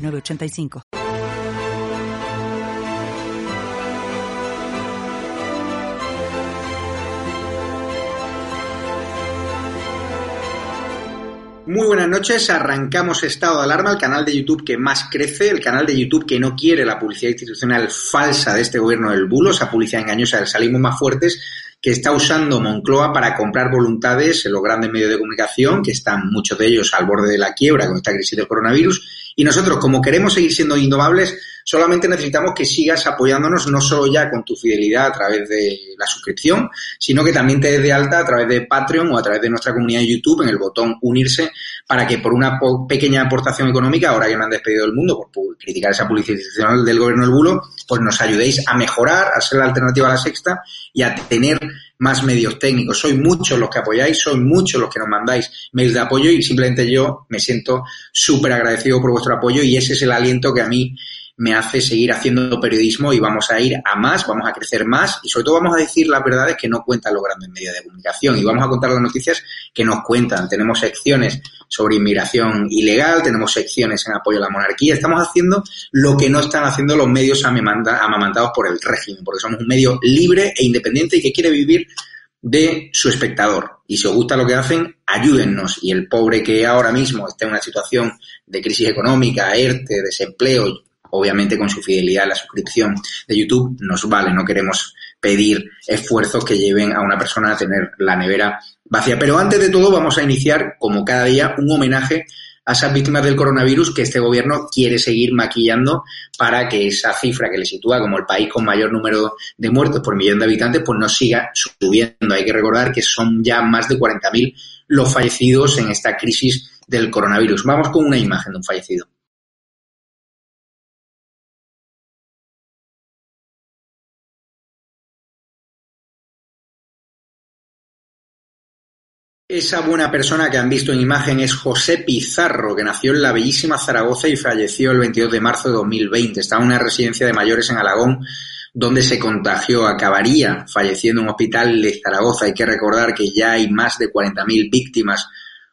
985. Muy buenas noches, arrancamos Estado de Alarma, el canal de YouTube que más crece, el canal de YouTube que no quiere la publicidad institucional falsa de este gobierno del bulo, esa publicidad engañosa del salimos más fuertes que está usando Moncloa para comprar voluntades en los grandes medios de comunicación, que están muchos de ellos al borde de la quiebra con esta crisis del coronavirus. Y nosotros, como queremos seguir siendo innovables, solamente necesitamos que sigas apoyándonos no solo ya con tu fidelidad a través de la suscripción, sino que también te des de alta a través de Patreon o a través de nuestra comunidad de YouTube en el botón unirse para que por una pequeña aportación económica, ahora que me han despedido del mundo por criticar esa publicidad del gobierno del bulo, pues nos ayudéis a mejorar, a ser la alternativa a la sexta y a tener más medios técnicos. Sois muchos los que apoyáis, sois muchos los que nos mandáis mails de apoyo y simplemente yo me siento súper agradecido por vuestro apoyo y ese es el aliento que a mí me hace seguir haciendo periodismo y vamos a ir a más, vamos a crecer más y sobre todo vamos a decir las verdades que no cuentan los grandes medios de comunicación y vamos a contar las noticias que nos cuentan. Tenemos secciones sobre inmigración ilegal, tenemos secciones en apoyo a la monarquía, estamos haciendo lo que no están haciendo los medios amamantados por el régimen, porque somos un medio libre e independiente y que quiere vivir de su espectador. Y si os gusta lo que hacen, ayúdennos. Y el pobre que ahora mismo está en una situación de crisis económica, ERTE, desempleo, obviamente con su fidelidad a la suscripción de YouTube nos vale, no queremos pedir esfuerzos que lleven a una persona a tener la nevera vacía. Pero antes de todo vamos a iniciar, como cada día, un homenaje a esas víctimas del coronavirus que este gobierno quiere seguir maquillando para que esa cifra que le sitúa como el país con mayor número de muertos por millón de habitantes pues no siga subiendo. Hay que recordar que son ya más de 40.000 los fallecidos en esta crisis del coronavirus. Vamos con una imagen de un fallecido. Esa buena persona que han visto en imagen es José Pizarro, que nació en la bellísima Zaragoza y falleció el 22 de marzo de 2020. Estaba en una residencia de mayores en Alagón, donde se contagió. Acabaría falleciendo en un hospital de Zaragoza. Hay que recordar que ya hay más de 40.000 víctimas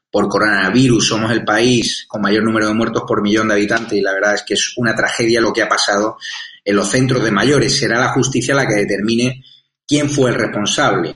por coronavirus. Somos el país con mayor número de muertos por millón de habitantes y la verdad es que es una tragedia lo que ha pasado en los centros de mayores. Será la justicia la que determine quién fue el responsable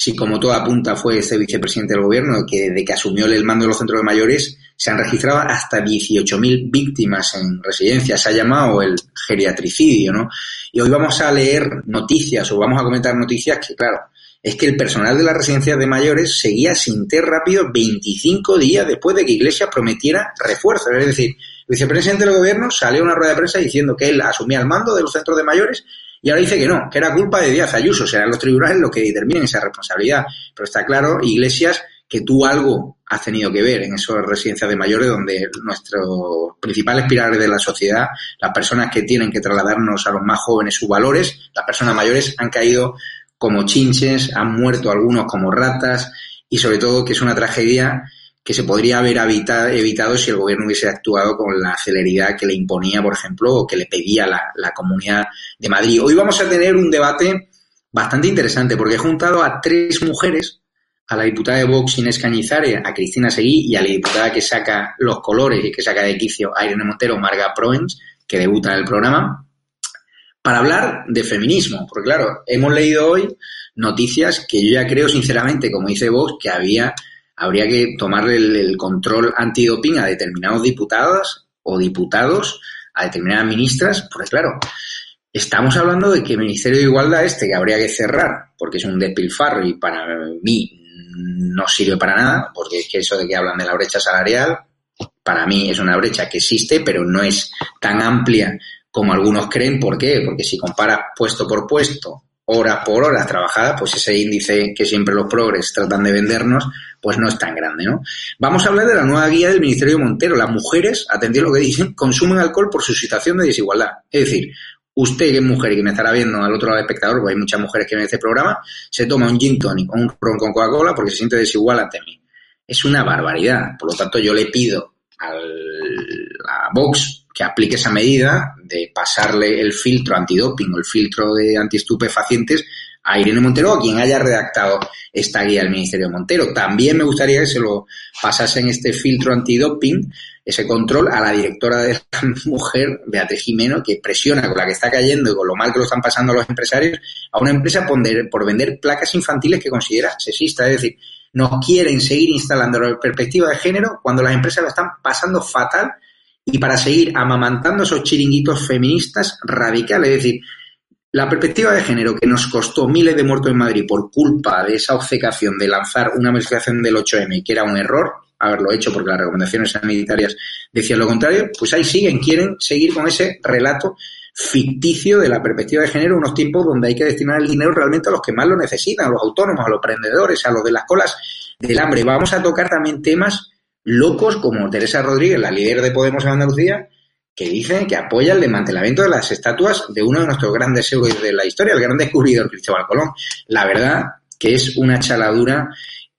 si como toda apunta fue ese vicepresidente del gobierno, que desde que asumió el mando de los centros de mayores se han registrado hasta 18.000 víctimas en residencias. Se ha llamado el geriatricidio, ¿no? Y hoy vamos a leer noticias o vamos a comentar noticias que, claro, es que el personal de las residencias de mayores seguía sin té rápido 25 días después de que Iglesias prometiera refuerzos. Es decir, el vicepresidente del gobierno salió a una rueda de prensa diciendo que él asumía el mando de los centros de mayores y ahora dice que no, que era culpa de Díaz Ayuso, serán los tribunales los que determinen esa responsabilidad. Pero está claro, Iglesias, que tú algo has tenido que ver en esas residencias de mayores donde nuestros principales pilares de la sociedad, las personas que tienen que trasladarnos a los más jóvenes sus valores, las personas mayores han caído como chinches, han muerto algunos como ratas y sobre todo que es una tragedia que se podría haber evitado si el gobierno hubiese actuado con la celeridad que le imponía, por ejemplo, o que le pedía la, Comunidad de Madrid. Hoy vamos a tener un debate bastante interesante porque he juntado a tres mujeres, a la diputada de Vox Inés Cañizares, a Cristina Seguí y a la diputada que saca los colores y que saca de quicio Irene Montero, Marga Proens, que debuta en el programa, para hablar de feminismo. Porque claro, hemos leído hoy noticias que yo ya creo sinceramente, como dice Vox, que había habría que tomar el, control antidoping a determinados diputados o diputados, a determinadas ministras, porque claro, estamos hablando de que el Ministerio de Igualdad este que habría que cerrar, porque es un despilfarro y para mí no sirve para nada, porque es que eso de que hablan de la brecha salarial, para mí es una brecha que existe, pero no es tan amplia como algunos creen. ¿Por qué? Porque si comparas puesto por puesto horas por horas trabajadas, pues ese índice que siempre los progres tratan de vendernos, pues no es tan grande, ¿no? Vamos a hablar de la nueva guía del Ministerio Montero. Las mujeres, atendiendo lo que dicen, consumen alcohol por su situación de desigualdad. Es decir, usted que es mujer y que me estará viendo al otro lado del espectador, porque hay muchas mujeres que ven este programa, se toma un gin tonic o un ron con Coca-Cola porque se siente desigual ante mí. Es una barbaridad. Por lo tanto, yo le pido al, a Vox que aplique esa medida de pasarle el filtro antidoping o el filtro de antiestupefacientes a Irene Montero a quien haya redactado esta guía del Ministerio Montero. También me gustaría que se lo pasasen este filtro antidoping, ese control a la directora de la mujer, Beatriz Jimeno, que presiona con la que está cayendo y con lo mal que lo están pasando los empresarios a una empresa por, por vender placas infantiles que considera sexista. Es decir, nos quieren seguir instalando la perspectiva de género cuando las empresas lo están pasando fatal y para seguir amamantando esos chiringuitos feministas radicales. Es decir, la perspectiva de género que nos costó miles de muertos en Madrid por culpa de esa obcecación de lanzar una modificación del 8M, que era un error haberlo hecho porque las recomendaciones sanitarias decían lo contrario, pues ahí siguen, quieren seguir con ese relato ficticio de la perspectiva de género, unos tiempos donde hay que destinar el dinero realmente a los que más lo necesitan, a los autónomos, a los emprendedores, a los de las colas del hambre. Vamos a tocar también temas locos como Teresa Rodríguez, la líder de Podemos en Andalucía, que dice que apoya el desmantelamiento de las estatuas de uno de nuestros grandes héroes de la historia, el gran descubridor Cristóbal Colón. La verdad que es una chaladura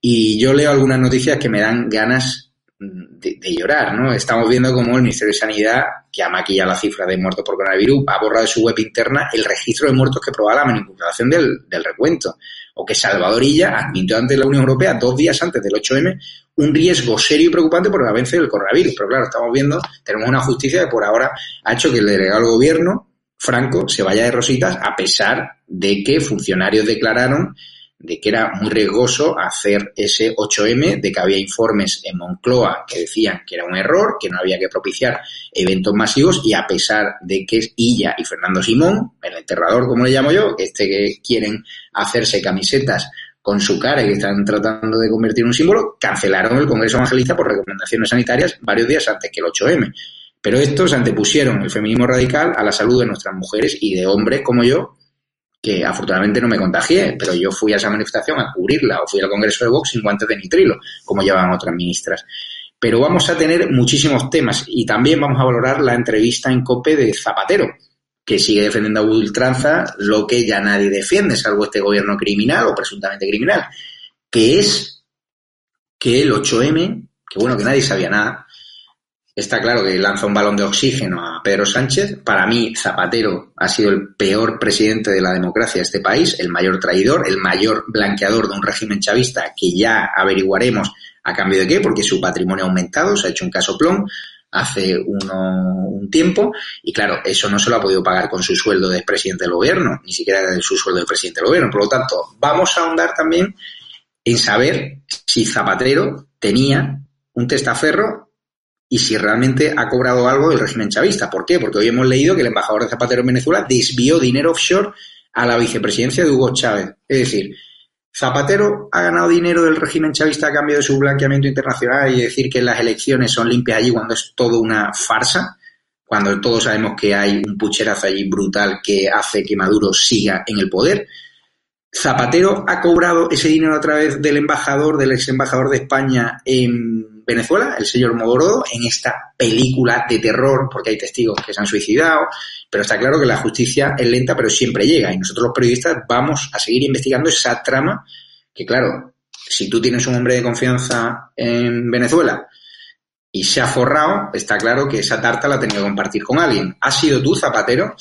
y yo leo algunas noticias que me dan ganas de, llorar, ¿no? Estamos viendo cómo el Ministerio de Sanidad, que ha maquillado la cifra de muertos por coronavirus, ha borrado de su web interna el registro de muertos que probaba la manipulación del, del recuento. O que Salvadorilla admitió ante la Unión Europea, dos días antes del 8M, un riesgo serio y preocupante por el avance del coronavirus. Pero claro, estamos viendo, tenemos una justicia que por ahora ha hecho que el delegado del gobierno, Franco, se vaya de rositas, a pesar de que funcionarios declararon de que era muy riesgoso hacer ese 8M, de que había informes en Moncloa que decían que era un error, que no había que propiciar eventos masivos y a pesar de que es Illa y Fernando Simón, el enterrador como le llamo yo, este que quieren hacerse camisetas con su cara y que están tratando de convertir en un símbolo, cancelaron el Congreso Evangelista por recomendaciones sanitarias varios días antes que el 8M. Pero estos antepusieron el feminismo radical a la salud de nuestras mujeres y de hombres como yo, que afortunadamente no me contagié, pero yo fui a esa manifestación a cubrirla o fui al Congreso de Vox sin guantes de nitrilo, como llevan otras ministras. Pero vamos a tener muchísimos temas y también vamos a valorar la entrevista en COPE de Zapatero, que sigue defendiendo a ultranza lo que ya nadie defiende, salvo este gobierno criminal o presuntamente criminal, que es que el 8M, que bueno, que nadie sabía nada, Está claro que lanza un balón de oxígeno a Pedro Sánchez. Para mí, Zapatero ha sido el peor presidente de la democracia de este país, el mayor traidor, el mayor blanqueador de un régimen chavista que ya averiguaremos a cambio de qué, porque su patrimonio ha aumentado, se ha hecho un casoplón hace uno, un tiempo y claro, eso no se lo ha podido pagar con su sueldo de presidente del gobierno, ni siquiera de su sueldo de presidente del gobierno. Por lo tanto, vamos a ahondar también en saber si Zapatero tenía un testaferro y si realmente ha cobrado algo del régimen chavista. ¿Por qué? Porque hoy hemos leído que el embajador de Zapatero en Venezuela desvió dinero offshore a la vicepresidencia de Hugo Chávez. Es decir, Zapatero ha ganado dinero del régimen chavista a cambio de su blanqueamiento internacional y decir que las elecciones son limpias allí cuando es todo una farsa, cuando todos sabemos que hay un pucherazo allí brutal que hace que Maduro siga en el poder. Zapatero ha cobrado ese dinero a través del embajador, del ex embajador de España en Venezuela, el señor Mogorodo, en esta película de terror, porque hay testigos que se han suicidado, pero está claro que la justicia es lenta, pero siempre llega. Y nosotros los periodistas vamos a seguir investigando esa trama, que claro, si tú tienes un hombre de confianza en Venezuela y se ha forrado, está claro que esa tarta la ha tenido que compartir con alguien. ¿Ha sido tú, Zapatero?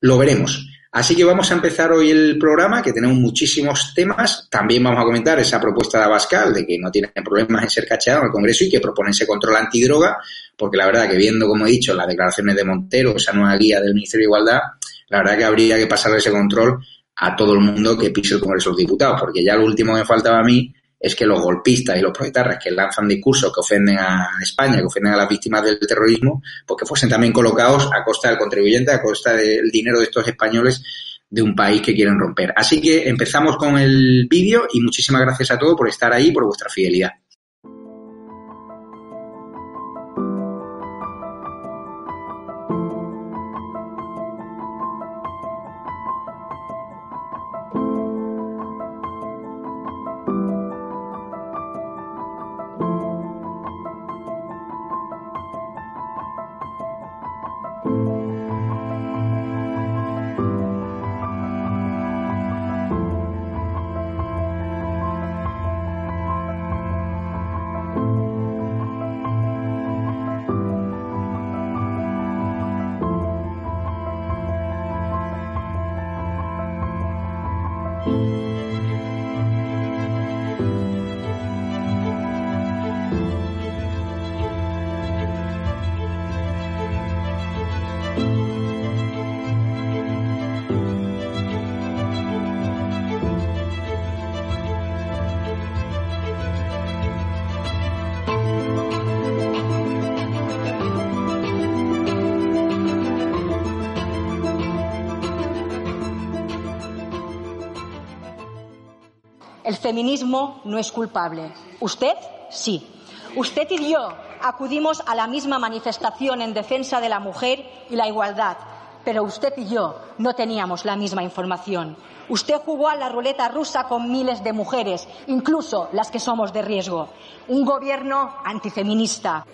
Lo veremos. Así que vamos a empezar hoy el programa, que tenemos muchísimos temas. También vamos a comentar esa propuesta de Abascal de que no tiene problemas en ser cacheado en el Congreso y que propone ese control antidroga, porque la verdad que viendo, como he dicho, las declaraciones de Montero, esa nueva guía del Ministerio de Igualdad, la verdad que habría que pasar ese control a todo el mundo que pise el Congreso de los Diputados, porque ya lo último que me faltaba a mí es que los golpistas y los proletarras que lanzan discursos que ofenden a España, que ofenden a las víctimas del terrorismo, pues que fuesen también colocados a costa del contribuyente, a costa del dinero de estos españoles de un país que quieren romper. Así que empezamos con el vídeo y muchísimas gracias a todos por estar ahí, por vuestra fidelidad. Feminismo no es culpable. Usted sí. Usted y yo acudimos a la misma manifestación en defensa de la mujer y la igualdad, pero usted y yo no teníamos la misma información. Usted jugó a la ruleta rusa con miles de mujeres, incluso las que somos de riesgo. Un gobierno antifeminista.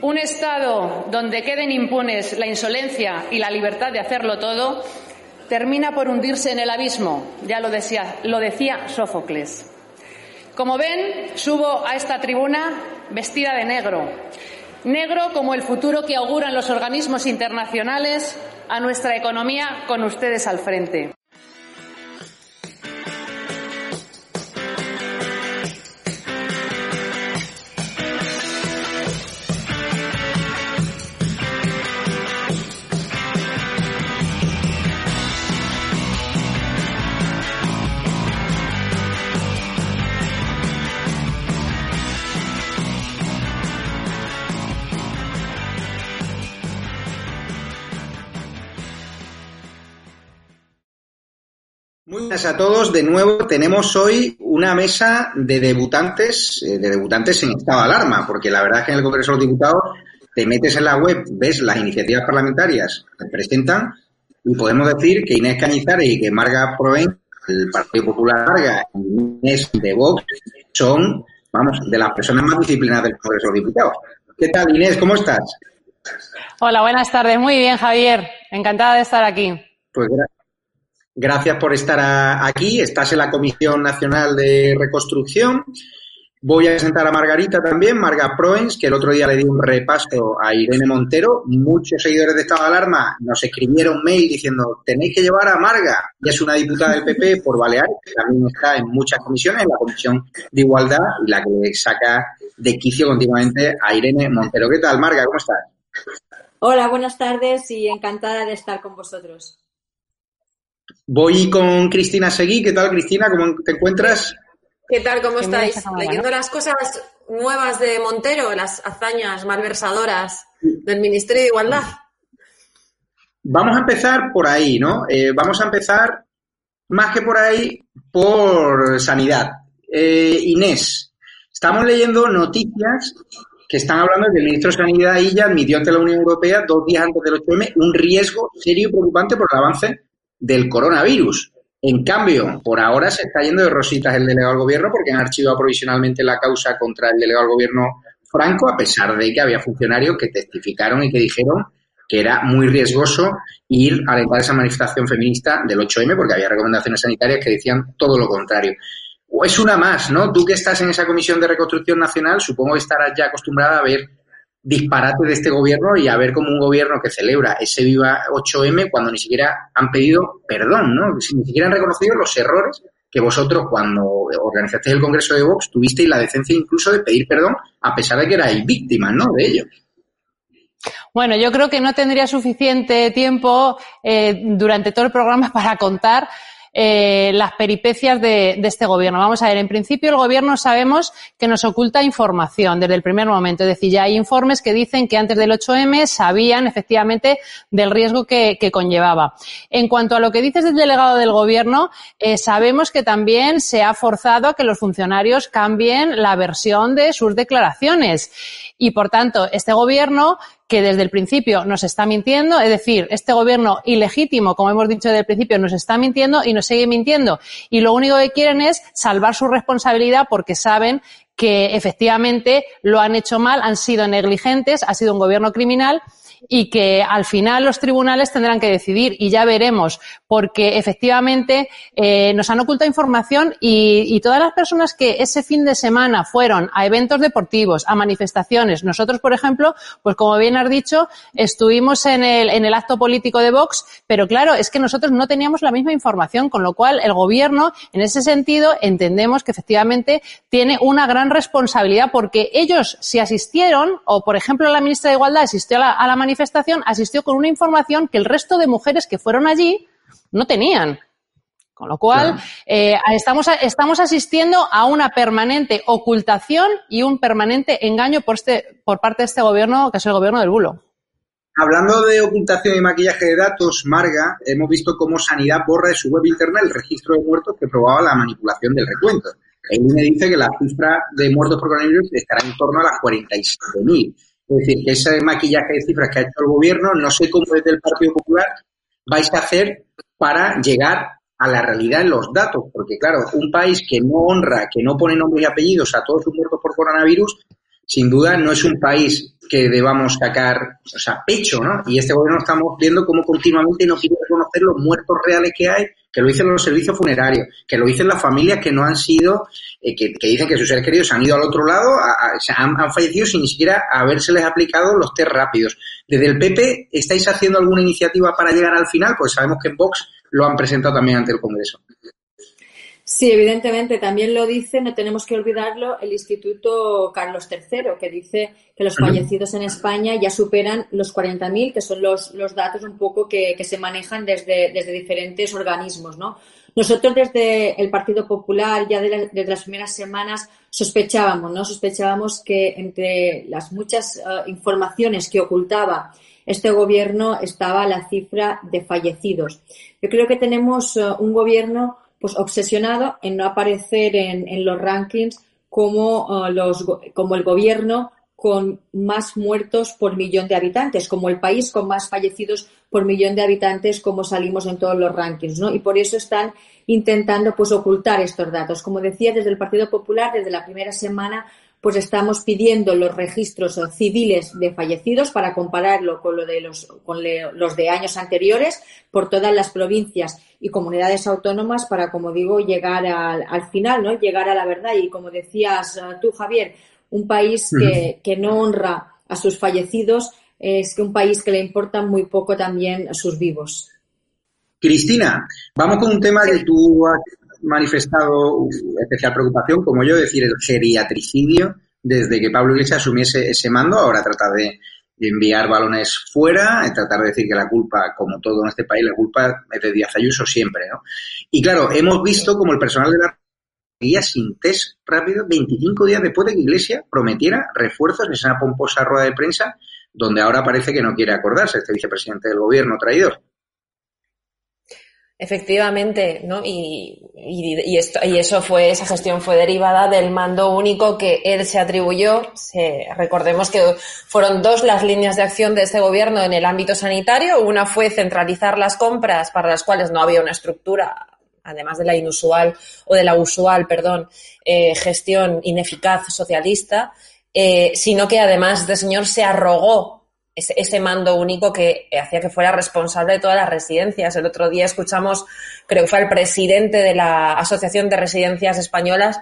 Un Estado donde queden impunes la insolencia y la libertad de hacerlo todo termina por hundirse en el abismo, ya lo decía, Sófocles. Como ven, subo a esta tribuna vestida de negro, negro como el futuro que auguran los organismos internacionales a nuestra economía con ustedes al frente. Buenas a todos. De nuevo tenemos hoy una mesa de debutantes, eh, de debutantes en estado de alarma, porque la verdad es que en el Congreso de los Diputados te metes en la web, ves las iniciativas parlamentarias que presentan y podemos decir que Inés Cañizares y que Marga Proen, el Partido Popular Marga y Inés de Vox son, vamos, de las personas más disciplinadas del Congreso de los Diputados. ¿Qué tal, Inés? ¿Cómo estás? Hola, buenas tardes. Muy bien, Javier. Encantada de estar aquí. Pues Gracias por estar aquí. Estás en la Comisión Nacional de Reconstrucción. Voy a presentar a Margarita también, Marga Proens, que el otro día le di un repaso a Irene Montero. Muchos seguidores de Estado de Alarma nos escribieron mail diciendo tenéis que llevar a Marga, que es una diputada del PP por Baleares, que también está en muchas comisiones, en la Comisión de Igualdad, y la que saca de quicio continuamente a Irene Montero. ¿Qué tal, Marga? ¿Cómo estás? Hola, buenas tardes y encantada de estar con vosotros. Voy con Cristina Seguí. ¿Qué tal, Cristina? ¿Cómo te encuentras? ¿Qué tal? ¿Cómo estáis? Leyendo las cosas nuevas de Montero, las hazañas malversadoras del Ministerio de Igualdad. Vamos a empezar por ahí, ¿no? Eh, vamos a empezar, más que por ahí, por sanidad. Eh, Inés, estamos leyendo noticias que están hablando de que el ministro de Sanidad ya admitió ante la Unión Europea, dos días antes del 8M, un riesgo serio y preocupante por el avance del coronavirus. En cambio, por ahora se está yendo de rositas el delegado del gobierno porque han archivado provisionalmente la causa contra el delegado del gobierno Franco, a pesar de que había funcionarios que testificaron y que dijeron que era muy riesgoso ir a alentar esa manifestación feminista del 8M porque había recomendaciones sanitarias que decían todo lo contrario. O es una más, ¿no? Tú que estás en esa comisión de reconstrucción nacional, supongo que estarás ya acostumbrada a ver disparate de este gobierno y a ver como un gobierno que celebra ese Viva 8M cuando ni siquiera han pedido perdón, ¿no? Ni siquiera han reconocido los errores que vosotros cuando organizasteis el Congreso de Vox tuvisteis la decencia incluso de pedir perdón a pesar de que erais víctimas, ¿no? De ello. Bueno, yo creo que no tendría suficiente tiempo eh, durante todo el programa para contar eh, las peripecias de, este gobierno. Vamos a ver, en principio el gobierno sabemos que nos oculta información desde el primer momento. Es decir, ya hay informes que dicen que antes del 8M sabían efectivamente del riesgo que, que conllevaba. En cuanto a lo que dices del delegado del gobierno, eh, sabemos que también se ha forzado a que los funcionarios cambien la versión de sus declaraciones. Y por tanto, este gobierno que desde el principio nos está mintiendo, es decir, este gobierno ilegítimo, como hemos dicho desde el principio, nos está mintiendo y nos sigue mintiendo. Y lo único que quieren es salvar su responsabilidad porque saben que efectivamente lo han hecho mal, han sido negligentes, ha sido un gobierno criminal y que al final los tribunales tendrán que decidir y ya veremos, porque efectivamente eh, nos han ocultado información y, todas las personas que ese fin de semana fueron a eventos deportivos, a manifestaciones, nosotros, por ejemplo, pues como bien has dicho, estuvimos en el, en el acto político de Vox, pero claro, es que nosotros no teníamos la misma información, con lo cual el gobierno, en ese sentido, entendemos que efectivamente tiene una gran responsabilidad porque ellos, si asistieron, o por ejemplo la ministra de Igualdad asistió a la, a la manifestación, asistió con una información que el resto de mujeres que fueron allí no tenían. Con lo cual, eh, estamos, estamos asistiendo a una permanente ocultación y un permanente engaño por, este, por parte de este gobierno, que es el gobierno del bulo. Hablando de ocultación y maquillaje de datos, Marga, hemos visto cómo Sanidad borra de su web interna el registro de muertos que probaba la manipulación del recuento. El INE dice que la cifra de muertos por coronavirus estará en torno a las 47.000. Es decir, que ese maquillaje de cifras que ha hecho el gobierno, no sé cómo desde el Partido Popular vais a hacer para llegar a la realidad en los datos, porque claro, un país que no honra, que no pone nombres y apellidos a todos sus muertos por coronavirus, sin duda no es un país que debamos sacar, o sea, pecho, ¿no? Y este gobierno estamos viendo cómo continuamente no quiere reconocer los muertos reales que hay, que lo dicen los servicios funerarios, que lo dicen las familias que no han sido, eh, que, dicen que sus seres queridos han ido al otro lado, han, han, fallecido sin ni siquiera habérseles aplicado los test rápidos. Desde el PP, ¿estáis haciendo alguna iniciativa para llegar al final? Pues sabemos que en Vox lo han presentado también ante el Congreso. Sí, evidentemente, también lo dice, no tenemos que olvidarlo, el Instituto Carlos III, que dice que los fallecidos en España ya superan los 40.000, que son los, los datos un poco que, se manejan desde, desde diferentes organismos, ¿no? Nosotros desde el Partido Popular, ya desde las primeras semanas, sospechábamos, ¿no? Sospechábamos que entre las muchas eh, informaciones que ocultaba este gobierno estaba la cifra de fallecidos. Yo creo que tenemos eh, un gobierno pues obsesionado en no aparecer en, los rankings como, eh, los, como el gobierno con más muertos por millón de habitantes, como el país con más fallecidos por millón de habitantes, como salimos en todos los rankings, ¿no? Y por eso están intentando pues ocultar estos datos. Como decía, desde el Partido Popular, desde la primera semana, pues estamos pidiendo los registros civiles de fallecidos para compararlo con, lo de los, con los de años anteriores por todas las provincias y comunidades autónomas para, como digo, llegar al, al final, ¿no? Llegar a la verdad. Y como decías eh, tú, Javier, un país que, que no honra a sus fallecidos es que un país que le importa muy poco también a sus vivos. Cristina, vamos con un tema que tú has manifestado especial preocupación, como yo, decir, el geriatricidio, desde que Pablo Iglesias asumiese ese mando, ahora trata de, enviar balones fuera, y tratar de decir que la culpa, como todo en este país, la culpa es de Díaz Ayuso siempre, ¿no? Y claro, hemos visto como el personal de la guía sin test rápido 25 días después de que Iglesias prometiera refuerzos en esa pomposa rueda de prensa, donde ahora parece que no quiere acordarse este vicepresidente del gobierno traidor. Efectivamente, ¿no? Y, esto, y eso fue, esa gestión fue derivada del mando único que él se atribuyó. Se, recordemos que fueron dos las líneas de acción de este gobierno en el ámbito sanitario. Una fue centralizar las compras para las cuales no había una estructura, además de la inusual o de la usual, perdón, eh, gestión ineficaz socialista, eh, sino que además este señor se arrogó ese, mando único que hacía que fuera responsable de todas las residencias. El otro día escuchamos, creo que fue el presidente de la Asociación de Residencias Españolas,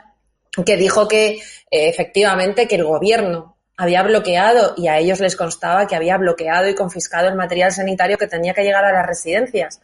que dijo que eh, efectivamente que el gobierno había bloqueado y a ellos les constaba que había bloqueado y confiscado el material sanitario que tenía que llegar a las residencias.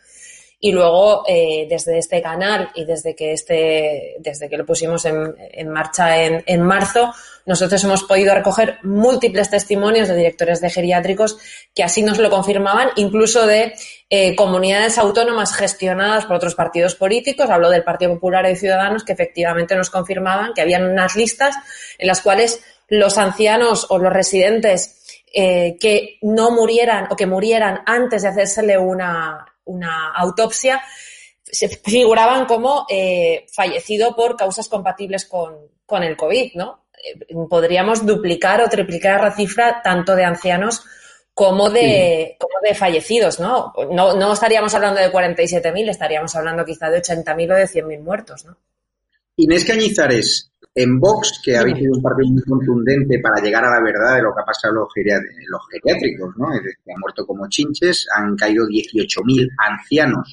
Y luego, eh, desde este canal y desde que este, desde que lo pusimos en, marcha en, marzo, nosotros hemos podido recoger múltiples testimonios de directores de geriátricos que así nos lo confirmaban, incluso de eh, comunidades autónomas gestionadas por otros partidos políticos, hablo del Partido Popular y Ciudadanos, que efectivamente nos confirmaban que habían unas listas en las cuales los ancianos o los residentes eh, que no murieran o que murieran antes de hacérsele una, una autopsia, se figuraban como eh, fallecido por causas compatibles con, con el COVID, ¿no? Eh, podríamos duplicar o triplicar la cifra tanto de ancianos como de, como de fallecidos, ¿no? ¿no? No estaríamos hablando de 47.000, estaríamos hablando quizá de 80.000 o de 100.000 muertos, ¿no? Inés Cañizares, en Vox, que ha habido un partido muy contundente para llegar a la verdad de lo que ha pasado en los, geriátricos, ¿no? Es decir, han muerto como chinches, han caído 18.000 ancianos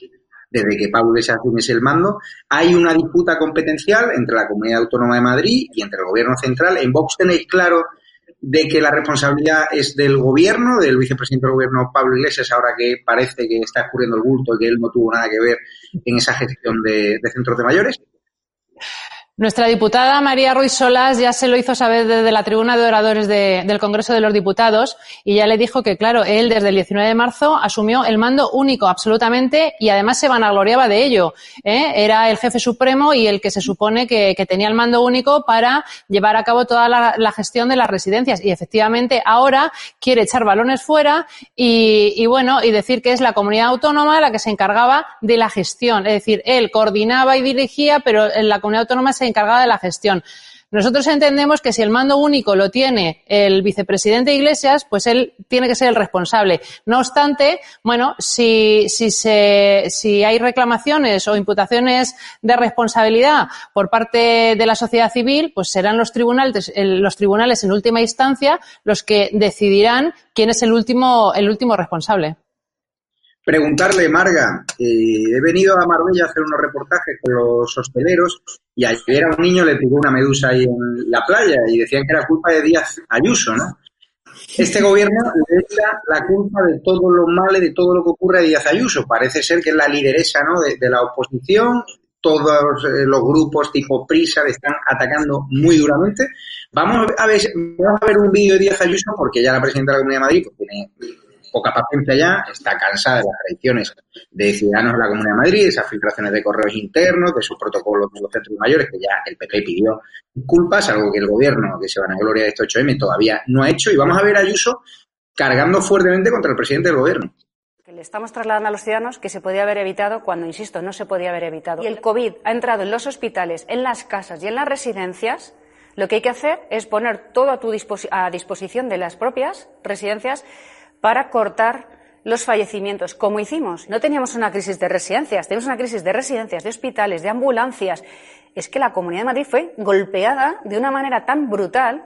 desde que Pablo Iglesias asumiese el mando. Hay una disputa competencial entre la Comunidad Autónoma de Madrid y entre el Gobierno Central. En Vox tenéis claro de que la responsabilidad es del Gobierno, del vicepresidente del Gobierno Pablo Iglesias, ahora que parece que está escurriendo el bulto y que él no tuvo nada que ver en esa gestión de centros de mayores. Nuestra diputada María Ruiz Solas ya se lo hizo saber desde la tribuna de oradores del Congreso de los Diputados y ya le dijo que, claro, él desde el 19 de marzo asumió el mando único absolutamente y además se vanagloriaba de ello. ¿eh? Era el jefe supremo y el que se supone que, tenía el mando único para llevar a cabo toda la, gestión de las residencias. Y efectivamente ahora quiere echar balones fuera y, y bueno, y decir que es la comunidad autónoma la que se encargaba de la gestión. Es decir, él coordinaba y dirigía, pero en la comunidad autónoma se encargada de la gestión. Nosotros entendemos que si el mando único lo tiene el vicepresidente Iglesias, pues él tiene que ser el responsable. No obstante, bueno, si, si, se, si hay reclamaciones o imputaciones de responsabilidad por parte de la sociedad civil, pues serán los tribunales, los tribunales en última instancia los que decidirán quién es el último, el último responsable preguntarle, Marga, eh, he venido a Marbella a hacer unos reportajes con los hosteleros y ayer a un niño le pegó una medusa ahí en la playa y decían que era culpa de Díaz Ayuso, ¿no? Este gobierno le echa la culpa de todo lo malo y de todo lo que ocurre a Díaz Ayuso. Parece ser que es la lideresa ¿no? de, la oposición, todos eh, los grupos tipo Prisa le están atacando muy duramente. Vamos a ver, vamos a ver un vídeo de Díaz Ayuso porque ya la presidenta de la Comunidad de Madrid pues, tiene poca paciencia ya, está cansada de las traiciones de ciudadanos de la Comunidad de Madrid, de esas filtraciones de correos internos, de sus protocolos de los centros mayores, que ya el PP pidió disculpas, algo que el gobierno, que se van a gloria de este 8M, todavía no ha hecho, y vamos a ver a Ayuso cargando fuertemente contra el presidente del gobierno. Le estamos trasladando a los ciudadanos que se podía haber evitado cuando, insisto, no se podía haber evitado. Y el COVID ha entrado en los hospitales, en las casas y en las residencias. Lo que hay que hacer es poner todo a, tu a disposición de las propias residencias para cortar los fallecimientos, como hicimos. No teníamos una crisis de residencias, teníamos una crisis de residencias, de hospitales, de ambulancias. Es que la Comunidad de Madrid fue golpeada de una manera tan brutal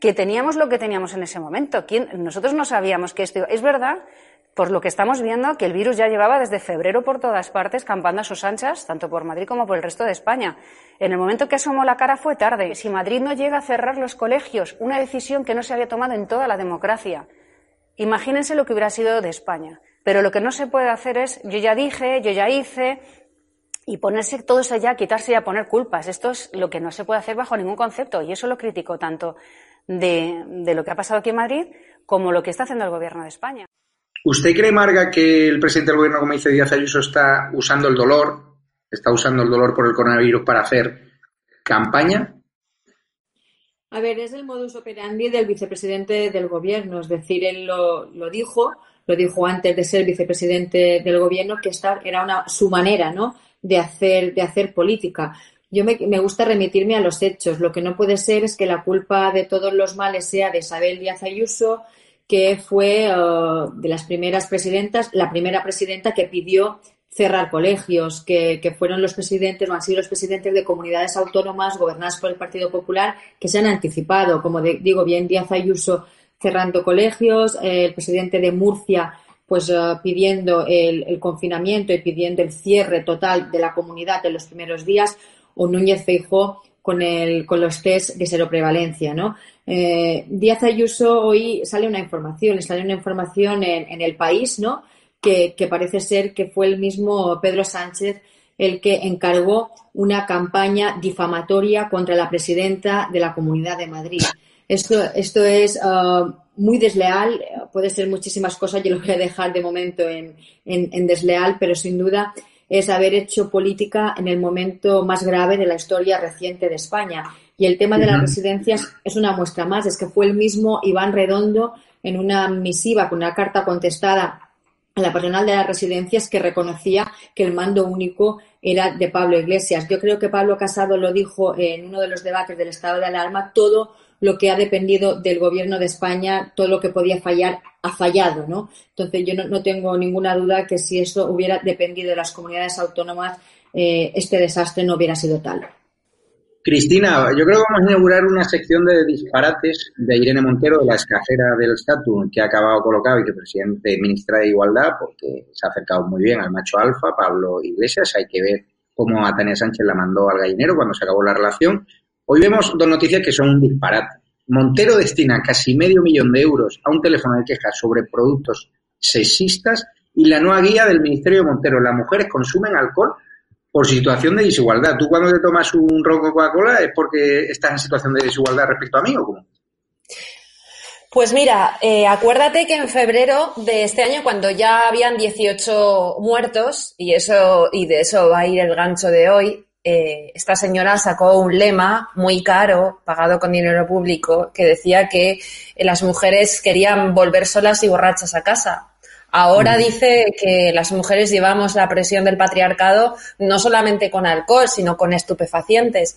que teníamos lo que teníamos en ese momento. Nosotros no sabíamos que esto. Es verdad, por lo que estamos viendo, que el virus ya llevaba desde febrero por todas partes campando a sus anchas, tanto por Madrid como por el resto de España. En el momento que asomó la cara fue tarde. Si Madrid no llega a cerrar los colegios, una decisión que no se había tomado en toda la democracia, Imagínense lo que hubiera sido de España. Pero lo que no se puede hacer es, yo ya dije, yo ya hice, y ponerse todo eso ya, quitarse y a poner culpas. Esto es lo que no se puede hacer bajo ningún concepto. Y eso lo critico tanto de, lo que ha pasado aquí en Madrid como lo que está haciendo el gobierno de España. ¿Usted cree, Marga, que el presidente del gobierno, como dice Díaz Ayuso, está usando el dolor, está usando el dolor por el coronavirus para hacer campaña? A ver, es el modus operandi del vicepresidente del gobierno, es decir, él lo, dijo, lo dijo antes de ser vicepresidente del gobierno, que esta era una, su manera, ¿no? De hacer, de hacer política. Yo me, me, gusta remitirme a los hechos. Lo que no puede ser es que la culpa de todos los males sea de Isabel Díaz Ayuso, que fue eh, de las primeras presidentas, la primera presidenta que pidió cerrar colegios, que, fueron los presidentes o han sido los presidentes de comunidades autónomas gobernadas por el Partido Popular que se han anticipado, como digo bien Díaz Ayuso cerrando colegios, eh, el presidente de Murcia pues eh, pidiendo el, confinamiento y pidiendo el cierre total de la comunidad en los primeros días, o Núñez Feijó con, el, con los test de seroprevalencia, ¿no? Eh, Díaz Ayuso hoy sale una información, sale una información en, en el país, ¿no? Que, parece ser que fue el mismo Pedro Sánchez el que encargó una campaña difamatoria contra la presidenta de la Comunidad de Madrid. Esto, esto es uh, muy desleal, puede ser muchísimas cosas, yo lo voy a dejar de momento en, desleal, pero sin duda es haber hecho política en el momento más grave de la historia reciente de España. Y el tema de las residencias es una muestra más, es que fue el mismo Iván Redondo en una misiva con una carta contestada la personal de las residencias que reconocía que el mando único era de Pablo Iglesias. Yo creo que Pablo Casado lo dijo en uno de los debates del estado de alarma, todo lo que ha dependido del gobierno de España, todo lo que podía fallar, ha fallado, ¿no? Entonces yo no, tengo ninguna duda que si eso hubiera dependido de las comunidades autónomas, eh, este desastre no hubiera sido tal. Cristina, yo creo que vamos a inaugurar una sección de disparates de Irene Montero, de la escajera del estatus, que ha acabado colocado y que presidente ministra de Igualdad, porque se ha acercado muy bien al macho alfa, Pablo Iglesias. Hay que ver cómo a Tania Sánchez la mandó al gallinero cuando se acabó la relación. Hoy vemos dos noticias que son un disparate. Montero destina casi medio millón de euros a un teléfono de quejas sobre productos sexistas y la nueva guía del Ministerio de Montero. Las mujeres consumen alcohol por situación de desigualdad. ¿Tú cuando te tomas un ron Coca-Cola es porque estás en situación de desigualdad respecto a mí o cómo? Pues mira, eh, acuérdate que en febrero de este año, cuando ya habían 18 muertos, y eso, y de eso va a ir el gancho de hoy, eh, esta señora sacó un lema muy caro, pagado con dinero público, que decía que las mujeres querían volver solas y borrachas a casa. Ahora dice que las mujeres llevamos la presión del patriarcado no solamente con alcohol, sino con estupefacientes.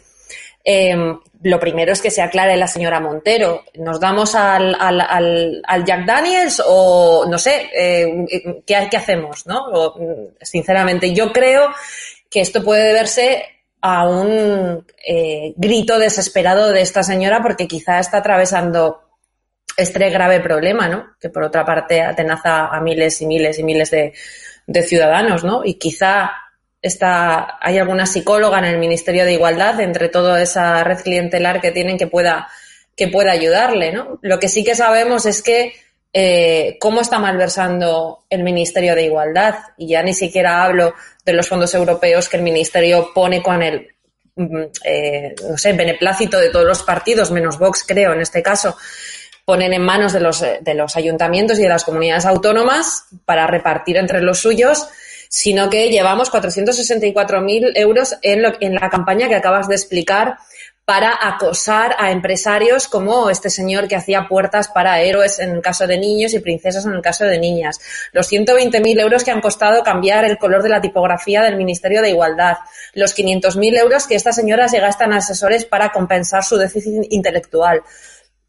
Em, lo primero es que se aclare la señora Montero. ¿Nos damos al, al, al, Jack Daniels o no sé eh, ¿qué, qué, hacemos? ¿no? sinceramente, yo creo que esto puede deberse a un eh, grito desesperado de esta señora porque quizá está atravesando este grave problema, ¿no? Que por otra parte atenaza a miles y miles y miles de, ciudadanos, ¿no? Y quizá está, hay alguna psicóloga en el Ministerio de Igualdad, entre toda esa red clientelar que tienen, que pueda, que pueda ayudarle, ¿no? Lo que sí que sabemos es que eh, cómo está malversando el Ministerio de Igualdad. Y ya ni siquiera hablo de los fondos europeos que el Ministerio pone con el, mm, eh, no sé, beneplácito de todos los partidos, menos Vox, creo, en este caso, ponen en manos de los, de los ayuntamientos y de las comunidades autónomas para repartir entre los suyos sino que llevamos 464.000 euros en, lo, en la campaña que acabas de explicar para acosar a empresarios como este señor que hacía puertas para héroes en el caso de niños y princesas en el caso de niñas. Los 120.000 euros que han costado cambiar el color de la tipografía del Ministerio de Igualdad. Los 500.000 euros que estas señoras se gastan asesores para compensar su déficit intelectual.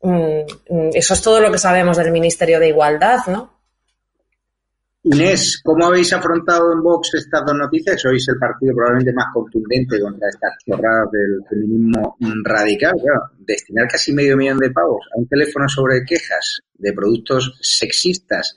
Mm, mm, eso es todo lo que sabemos del Ministerio de Igualdad, ¿no? Inés, ¿cómo habéis afrontado en Vox estas dos noticias? Sois el partido probablemente más contundente contra estas chorradas del feminismo radical. destinar casi medio millón de pavos a un teléfono sobre quejas de productos sexistas,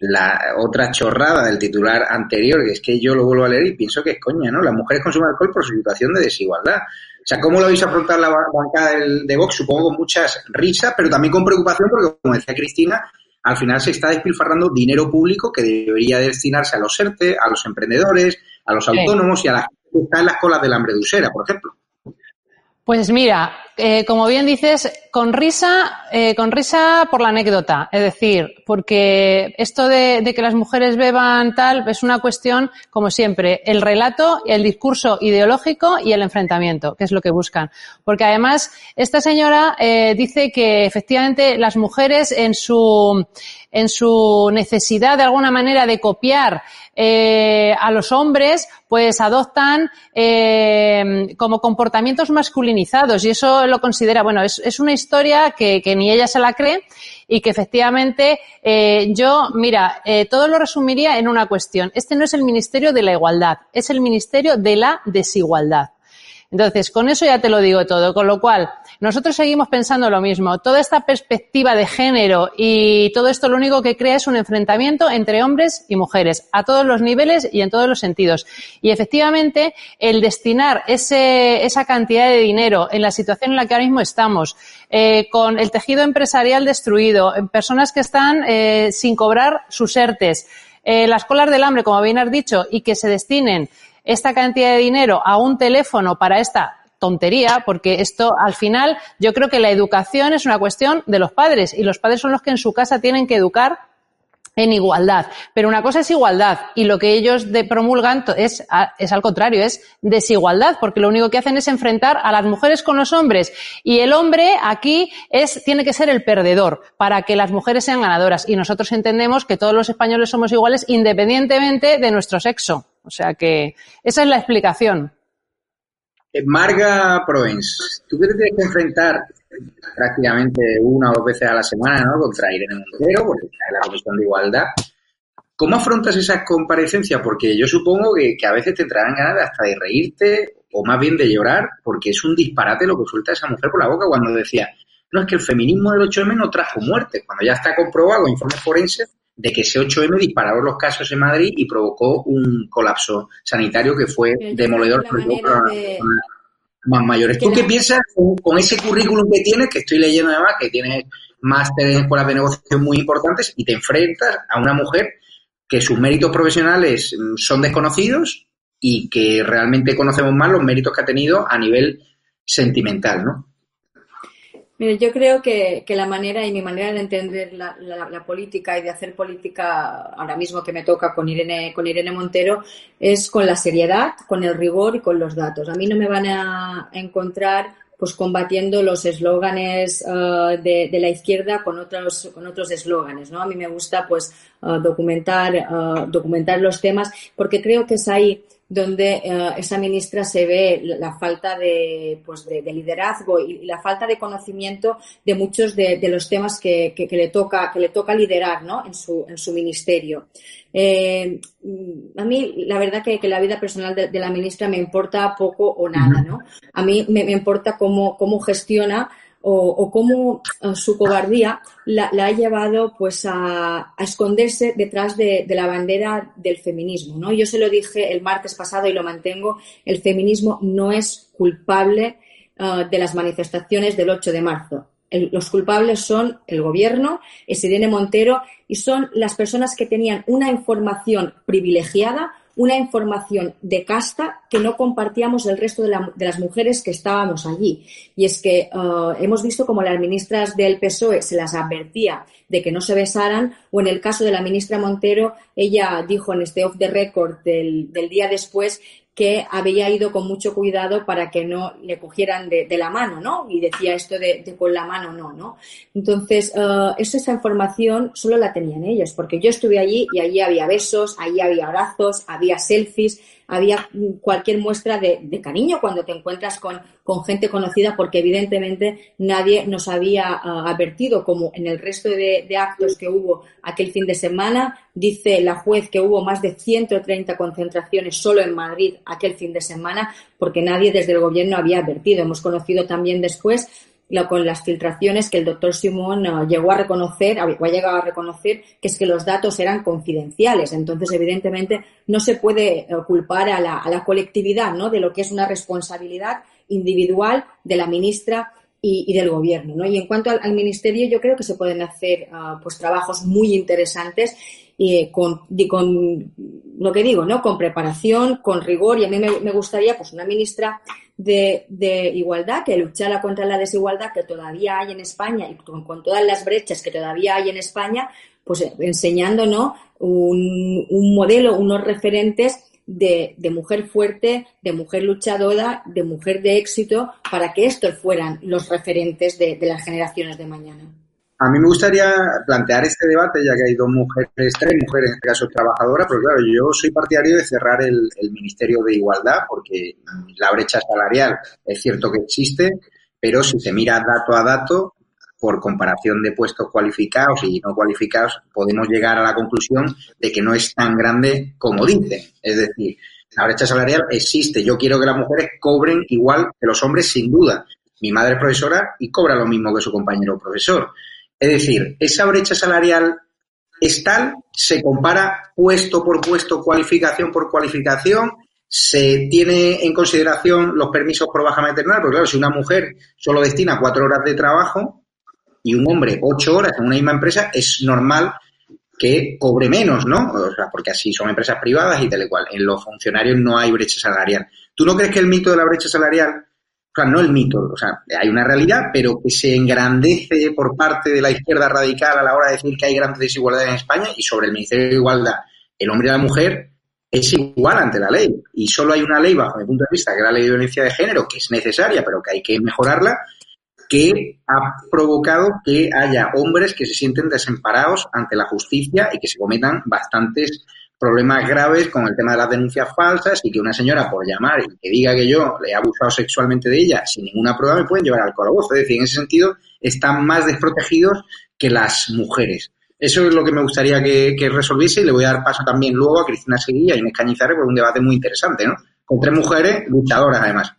la otra chorrada del titular anterior, que es que yo lo vuelvo a leer y pienso que es coña, ¿no? Las mujeres consumen alcohol por su situación de desigualdad. O sea, ¿cómo lo habéis afrontado la bancada de Vox? Supongo con muchas risas, pero también con preocupación porque, como decía Cristina, al final se está despilfarrando dinero público que debería destinarse a los ERTE, a los emprendedores, a los autónomos y a la gente que está en las colas del hambre de usera, por ejemplo. Pues mira, eh, como bien dices, con risa, eh, con risa por la anécdota. Es decir, porque esto de, que las mujeres beban tal es una cuestión, como siempre, el relato, el discurso ideológico y el enfrentamiento, que es lo que buscan. Porque además, esta señora eh, dice que efectivamente las mujeres en su, en su necesidad de alguna manera de copiar eh, a los hombres, pues adoptan eh, como comportamientos masculinizados y eso lo considera, bueno, es, es una historia que, que, ni ella se la cree y que efectivamente eh, yo, mira, eh, todo lo resumiría en una cuestión. Este no es el Ministerio de la Igualdad, es el Ministerio de la Desigualdad. Entonces, con eso ya te lo digo todo, con lo cual nosotros seguimos pensando lo mismo. Toda esta perspectiva de género y todo esto lo único que crea es un enfrentamiento entre hombres y mujeres a todos los niveles y en todos los sentidos. Y efectivamente, el destinar esa cantidad de dinero en la situación en la que ahora mismo estamos, eh, con el tejido empresarial destruido, personas que están eh, sin cobrar sus ERTES, eh, las colas del hambre, como bien has dicho, y que se destinen esta cantidad de dinero a un teléfono para esta tontería, porque esto al final yo creo que la educación es una cuestión de los padres y los padres son los que en su casa tienen que educar en igualdad. Pero una cosa es igualdad y lo que ellos promulgan es, es al contrario, es desigualdad, porque lo único que hacen es enfrentar a las mujeres con los hombres. Y el hombre aquí es, tiene que ser el perdedor para que las mujeres sean ganadoras. Y nosotros entendemos que todos los españoles somos iguales independientemente de nuestro sexo. O sea que esa es la explicación. Marga Provence, tú que te tienes que enfrentar prácticamente una o dos veces a la semana ¿no? contra Irene Montero, porque está en la Comisión de Igualdad. ¿Cómo afrontas esas comparecencias? Porque yo supongo que, a veces te traerán ganas hasta de reírte o más bien de llorar, porque es un disparate lo que suelta esa mujer por la boca cuando decía, no es que el feminismo del 8M no trajo muerte, cuando ya está comprobado, informes forenses, de que ese 8M dispararon los casos en Madrid y provocó un colapso sanitario que fue demoledor de... más mayores. ¿Tú qué piensas con, ese currículum que tienes, que estoy leyendo además, que tienes máster en escuelas de negociación muy importantes y te enfrentas a una mujer que sus méritos profesionales mm, son desconocidos, y que realmente conocemos más los méritos que ha tenido a nivel sentimental, ¿no? Mire, yo creo que, la manera y mi manera de entender la, política y de hacer política ahora mismo que me toca con Irene, con Irene Montero es con la seriedad, con el rigor y con los datos. A mí no me van a encontrar pues combatiendo los eslóganes eh, de, la izquierda con otros con otros eslóganes no a mí me gusta pues eh, documentar eh, documentar los temas porque creo que es ahí donde eh, esa ministra se ve la falta de, pues de, liderazgo y, la falta de conocimiento de muchos de, los temas que, le toca, que le toca liderar ¿no? en, su, en su ministerio. Eh, a mí, la verdad que, la vida personal de, la ministra me importa poco o nada. ¿no? A mí me, me importa cómo, cómo gestiona o, cómo eh, su cobardía la, ha llevado pues a, esconderse detrás de, la bandera del feminismo. ¿no? Yo se lo dije el martes pasado y lo mantengo, el feminismo no es culpable eh, de las manifestaciones del 8 de marzo. los culpables son el gobierno, Irene Montero, y son las personas que tenían una información privilegiada una información de casta que no compartíamos el resto de, las mujeres que estábamos allí. Y es que eh, hemos visto como las ministras del PSOE se las advertía de que no se besaran, o en el caso de la ministra Montero, ella dijo en este off the record del día después que había ido con mucho cuidado para que no le cogieran de, la mano, ¿no? Y decía esto de, con la mano no, ¿no? Entonces, uh, esa información solo la tenían ellos, porque yo estuve allí y allí había besos, allí había abrazos, había selfies, había cualquier muestra de, cariño cuando te encuentras con, gente conocida, porque evidentemente nadie nos había uh, advertido, como en el resto de, actos que hubo aquel fin de semana. Dice la juez que hubo más de 130 concentraciones solo en Madrid aquel fin de semana, porque nadie desde el gobierno había advertido. Hemos conocido también después con las filtraciones que el doctor Simón uh, llegó a reconocer, ha llegado a reconocer que es que los datos eran confidenciales. Entonces, evidentemente, no se puede uh, culpar a la, colectividad ¿no? de lo que es una responsabilidad individual de la ministra y, del gobierno. ¿no? Y en cuanto al, ministerio, yo creo que se pueden hacer uh, pues trabajos muy interesantes y con, lo que digo, ¿no? Con preparación, con rigor, y a mí me, gustaría, pues, una ministra de, igualdad que luchara contra la desigualdad que todavía hay en España y con, todas las brechas que todavía hay en España, pues eh, enseñándonos un, un modelo, unos referentes de, de, mujer fuerte, de mujer luchadora, de mujer de éxito, para que estos fueran los referentes de las generaciones de mañana. A mí me gustaría plantear este debate, ya que hay dos mujeres, tres mujeres, en este caso trabajadoras, pero claro, yo soy partidario de cerrar el, Ministerio de Igualdad, porque la brecha salarial es cierto que existe, pero si se mira dato a dato, por comparación de puestos cualificados y no cualificados, podemos llegar a la conclusión de que no es tan grande como dicen. Es decir, la brecha salarial existe. Yo quiero que las mujeres cobren igual que los hombres, sin duda. Mi madre es profesora y cobra lo mismo que su compañero profesor. Es decir, esa brecha salarial es tal, se compara puesto por puesto, cualificación por cualificación, se tiene en consideración los permisos por baja maternal, porque claro, si una mujer solo destina cuatro horas de trabajo y un hombre ocho horas en una misma empresa, es normal que cobre menos, ¿no? O sea, porque así son empresas privadas y tal y cual. En los funcionarios no hay brecha salarial. ¿Tú no crees que el mito de la brecha salarial o sea, no el mito, o sea, hay una realidad, pero que se engrandece por parte de la izquierda radical a la hora de decir que hay grandes desigualdades en España y sobre el Ministerio de Igualdad, el hombre y la mujer es igual ante la ley. Y solo hay una ley, bajo mi punto de vista, que es la ley de violencia de género, que es necesaria, pero que hay que mejorarla, que ha provocado que haya hombres que se sienten desamparados ante la justicia y que se cometan bastantes problemas graves con el tema de las denuncias falsas y que una señora por llamar y que diga que yo le he abusado sexualmente de ella sin ninguna prueba me pueden llevar al calabozo. Es decir, en ese sentido están más desprotegidos que las mujeres. Eso es lo que me gustaría que, resolviese y le voy a dar paso también luego a Cristina Seguilla y Inés Cañizares por un debate muy interesante, ¿no? Con tres mujeres luchadoras además.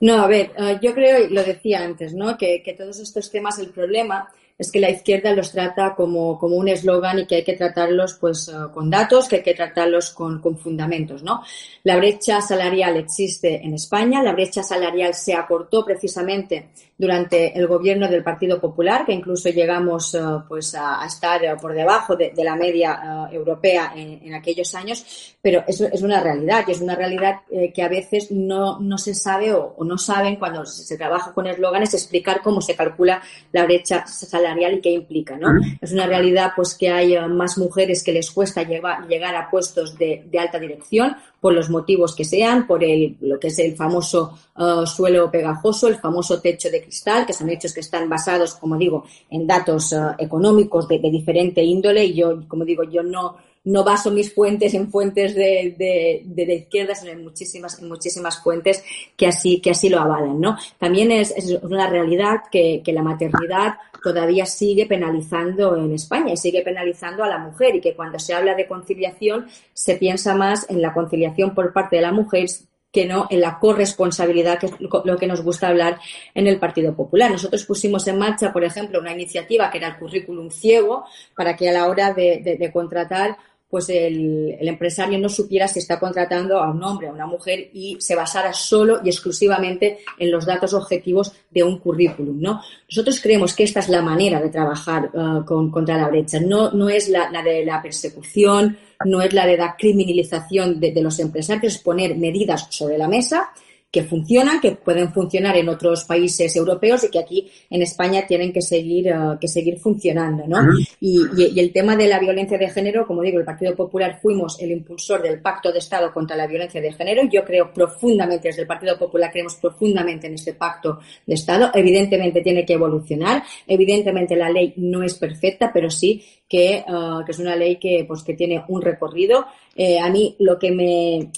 No, a ver, eh, yo creo, y lo decía antes, ¿no? Que todos estos temas, el problema es que la izquierda los trata como, como un eslogan y que hay que tratarlos pues eh, con datos, que hay que tratarlos con, con, fundamentos, ¿no? La brecha salarial existe en España, la brecha salarial se acortó precisamente durante el gobierno del Partido Popular, que incluso llegamos eh, pues a, estar por debajo de, la media eh, europea en, aquellos años, pero eso es una realidad y es una realidad que a veces no, no se sabe o, no saben cuando se, se trabaja con eslóganes explicar cómo se calcula la brecha salarial y qué implica, ¿no? Es una realidad pues que hay eh, más mujeres que les cuesta llegar a puestos de, alta dirección por los motivos que sean, por el, lo que es el famoso eh, suelo pegajoso, el famoso techo de cristal, que son hechos que están basados, como digo, en datos eh, económicos de, de, diferente índole y yo, como digo, yo no, no baso mis fuentes en fuentes de, de, de, de izquierda, sino en muchísimas, en muchísimas fuentes que así, que así lo avalan, ¿no? También es, es una realidad que, que la maternidad todavía sigue penalizando en España y sigue penalizando a la mujer y que cuando se habla de conciliación se piensa más en la conciliación por parte de la mujer que no en la corresponsabilidad, que es lo que nos gusta hablar en el Partido Popular. Nosotros pusimos en marcha, por ejemplo, una iniciativa que era el currículum ciego, para que a la hora de, de, de contratar pues el, empresario no supiera si está contratando a un hombre a una mujer y se basara solo y exclusivamente en los datos objetivos de un currículum, ¿no? Nosotros creemos que esta es la manera de trabajar uh, con, contra la brecha. No, no es la, la, de la persecución, no es la de la criminalización de, de los empresarios, es poner medidas sobre la mesa que funcionan, que pueden funcionar en otros países europeos y que aquí en España tienen que seguir, uh, que seguir funcionando, ¿no? y, y, y, el tema de la violencia de género, como digo, el Partido Popular fuimos el impulsor del Pacto de Estado contra la violencia de género. Yo creo profundamente, desde el Partido Popular creemos profundamente en este Pacto de Estado. Evidentemente tiene que evolucionar. Evidentemente la ley no es perfecta, pero sí que, uh, que es una ley que, pues, que tiene un recorrido. Eh, a mí lo que me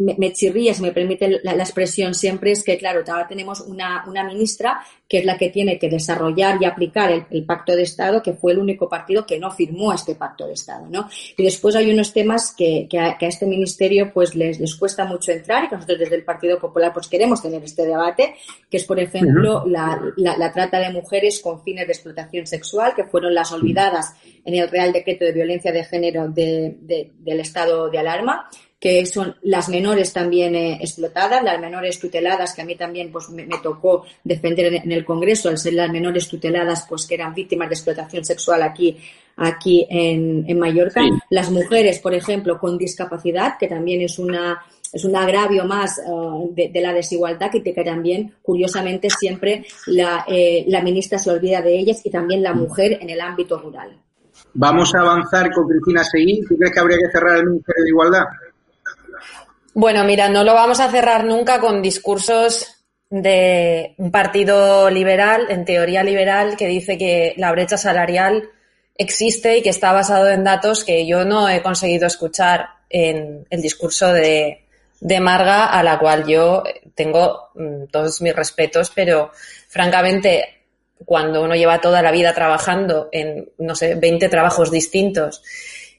me, me chirría, si me permite la, la, expresión siempre, es que, claro, ahora tenemos una, una, ministra que es la que tiene que desarrollar y aplicar el, el, Pacto de Estado, que fue el único partido que no firmó este Pacto de Estado, ¿no? Y después hay unos temas que, que, a, que a, este ministerio pues les, les cuesta mucho entrar y que nosotros desde el Partido Popular pues queremos tener este debate, que es, por ejemplo, la, la, la trata de mujeres con fines de explotación sexual, que fueron las olvidadas en el Real Decreto de Violencia de Género de, de, del estado de alarma que son las menores también eh, explotadas, las menores tuteladas, que a mí también pues, me, me, tocó defender en el Congreso, al ser las menores tuteladas pues, que eran víctimas de explotación sexual aquí, aquí en, en Mallorca. Sí. Las mujeres, por ejemplo, con discapacidad, que también es una es un agravio más uh, de, de, la desigualdad que, que también, curiosamente, siempre la, eh, la ministra se olvida de ellas y también la mujer en el ámbito rural. Vamos a avanzar con Cristina Seguín. ¿Tú crees que habría que cerrar el Ministerio de Igualdad? Bueno, mira, no lo vamos a cerrar nunca con discursos de un partido liberal, en teoría liberal, que dice que la brecha salarial existe y que está basado en datos que yo no he conseguido escuchar en el discurso de, de Marga, a la cual yo tengo mm, todos mis respetos, pero francamente, cuando uno lleva toda la vida trabajando en, no sé, 20 trabajos distintos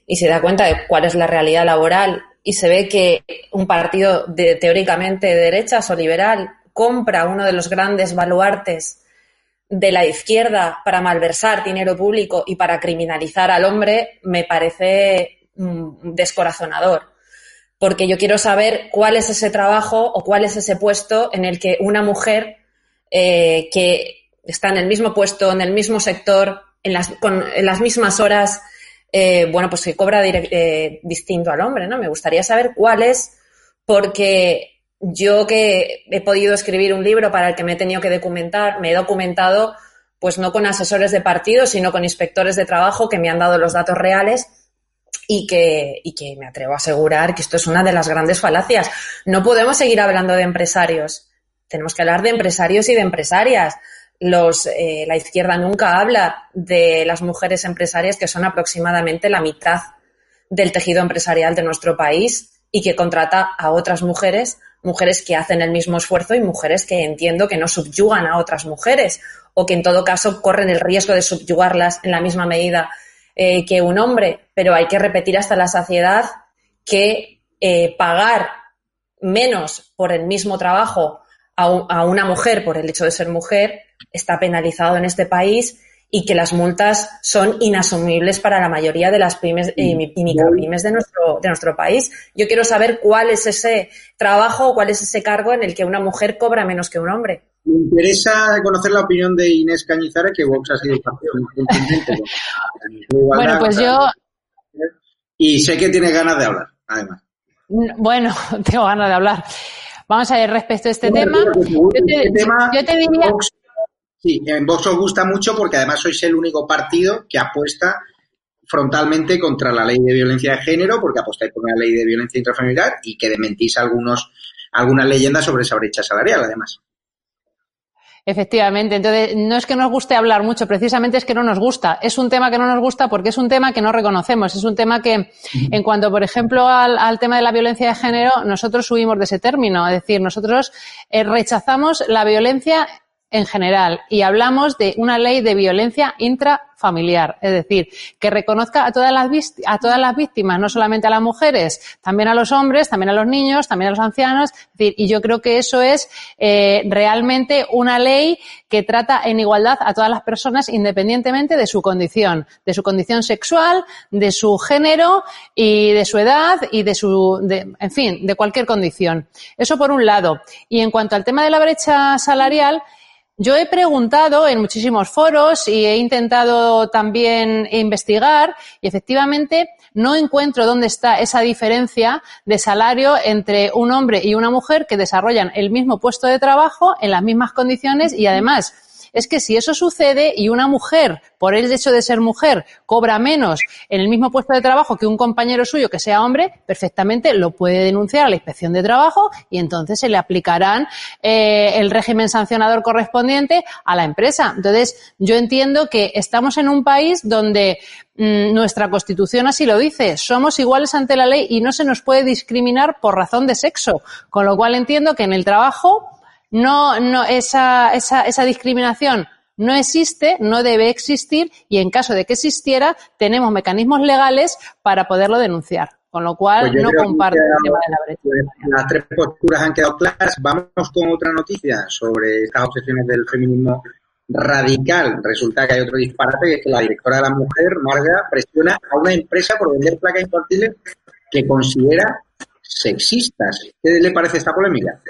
y se da cuenta de cuál es la realidad laboral y se ve que un partido de, teóricamente de derechas o liberal compra uno de los grandes baluartes de la izquierda para malversar dinero público y para criminalizar al hombre, me parece mm, descorazonador. Porque yo quiero saber cuál es ese trabajo o cuál es ese puesto en el que una mujer eh, que está en el mismo puesto, en el mismo sector, en las, con, en las mismas horas, eh, bueno, pues que cobra eh, distinto al hombre, ¿no? Me gustaría saber cuál es, porque yo que he podido escribir un libro para el que me he tenido que documentar, me he documentado pues no con asesores de partido, sino con inspectores de trabajo que me han dado los datos reales y que, y que me atrevo a asegurar que esto es una de las grandes falacias. No podemos seguir hablando de empresarios. Tenemos que hablar de empresarios y de empresarias los, eh, la izquierda nunca habla de las mujeres empresarias que son aproximadamente la mitad del tejido empresarial de nuestro país y que contrata a otras mujeres, mujeres que hacen el mismo esfuerzo y mujeres que entiendo que no subyugan a otras mujeres o que en todo caso corren el riesgo de subyugarlas en la misma medida eh, que un hombre. Pero hay que repetir hasta la saciedad que eh, pagar menos por el mismo trabajo a, a, una mujer por el hecho de ser mujer está penalizado en este país y que las multas son inasumibles para la mayoría de las pymes y, micropymes de nuestro, de nuestro país. Yo quiero saber cuál es ese trabajo, cuál es ese cargo en el que una mujer cobra menos que un hombre. Me interesa conocer la opinión de Inés Cañizares, que Vox ha sido partido Bueno, pues yo... Y sé que tiene ganas de hablar, además. Bueno, tengo ganas de hablar. Vamos a ver respecto a este tema. Yo te, este yo te diría... Sí, en Vox os gusta mucho porque además sois el único partido que apuesta frontalmente contra la ley de violencia de género, porque apostáis por una ley de violencia intrafamiliar y que dementís algunos, algunas leyendas sobre esa brecha salarial, además. Efectivamente, entonces no es que nos guste hablar mucho, precisamente es que no nos gusta. Es un tema que no nos gusta porque es un tema que no reconocemos. Es un tema que, en cuanto, por ejemplo, al, tema de la violencia de género, nosotros subimos de ese término. Es decir, nosotros eh, rechazamos la violencia en general y hablamos de una ley de violencia intrafamiliar, es decir, que reconozca a todas las a todas las víctimas, no solamente a las mujeres, también a los hombres, también a los niños, también a los ancianos, decir, y yo creo que eso es eh, realmente una ley que trata en igualdad a todas las personas independientemente de su condición, de su condición sexual, de su género y de su edad y de su, de, en fin, de cualquier condición. Eso por un lado. Y en cuanto al tema de la brecha salarial, yo he preguntado en muchísimos foros y he intentado también investigar y efectivamente no encuentro dónde está esa diferencia de salario entre un hombre y una mujer que desarrollan el mismo puesto de trabajo en las mismas condiciones y además es que si eso sucede y una mujer, por el hecho de ser mujer, cobra menos en el mismo puesto de trabajo que un compañero suyo que sea hombre, perfectamente lo puede denunciar a la inspección de trabajo y entonces se le aplicarán eh, el régimen sancionador correspondiente a la empresa. Entonces, yo entiendo que estamos en un país donde mm, nuestra constitución así lo dice. Somos iguales ante la ley y no se nos puede discriminar por razón de sexo. Con lo cual entiendo que en el trabajo no, no, esa, esa, esa discriminación no existe, no debe existir y en caso de que existiera tenemos mecanismos legales para poderlo denunciar. Con lo cual pues no comparto el tema de la brecha. Pues, las tres posturas han quedado claras. Vamos con otra noticia sobre estas obsesiones del feminismo radical. Resulta que hay otro disparate, que es que la directora de la mujer, Marga, presiona a una empresa por vender placas infantiles que considera sexistas. ¿Qué le parece esta polémica?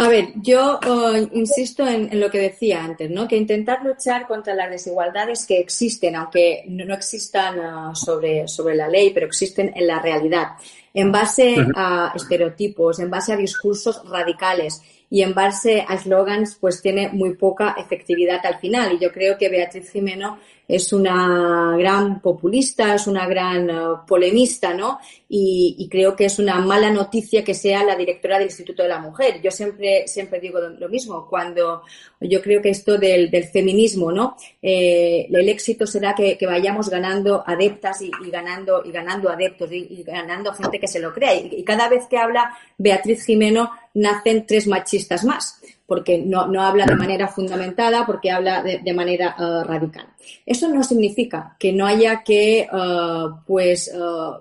A ver, yo eh, insisto en, lo que decía antes, ¿no? Que intentar luchar contra las desigualdades que existen, aunque no, existan eh, sobre, sobre la ley, pero existen en la realidad, en base a estereotipos, en base a discursos radicales y en base a eslogans, pues tiene muy poca efectividad al final. Y yo creo que Beatriz Jimeno es una gran populista, es una gran eh, polemista, ¿no? Y, creo que es una mala noticia que sea la directora del Instituto de la Mujer. Yo siempre, siempre digo lo mismo, cuando yo creo que esto del, feminismo, ¿no? Eh, el éxito será que, vayamos ganando adeptas y, ganando, y ganando adeptos y, ganando gente que se lo crea. Y, cada vez que habla Beatriz Jimeno, nacen tres machistas más porque no, no habla de manera fundamentada, porque habla de, manera uh, radical. Eso no significa que no haya que, uh, pues, uh,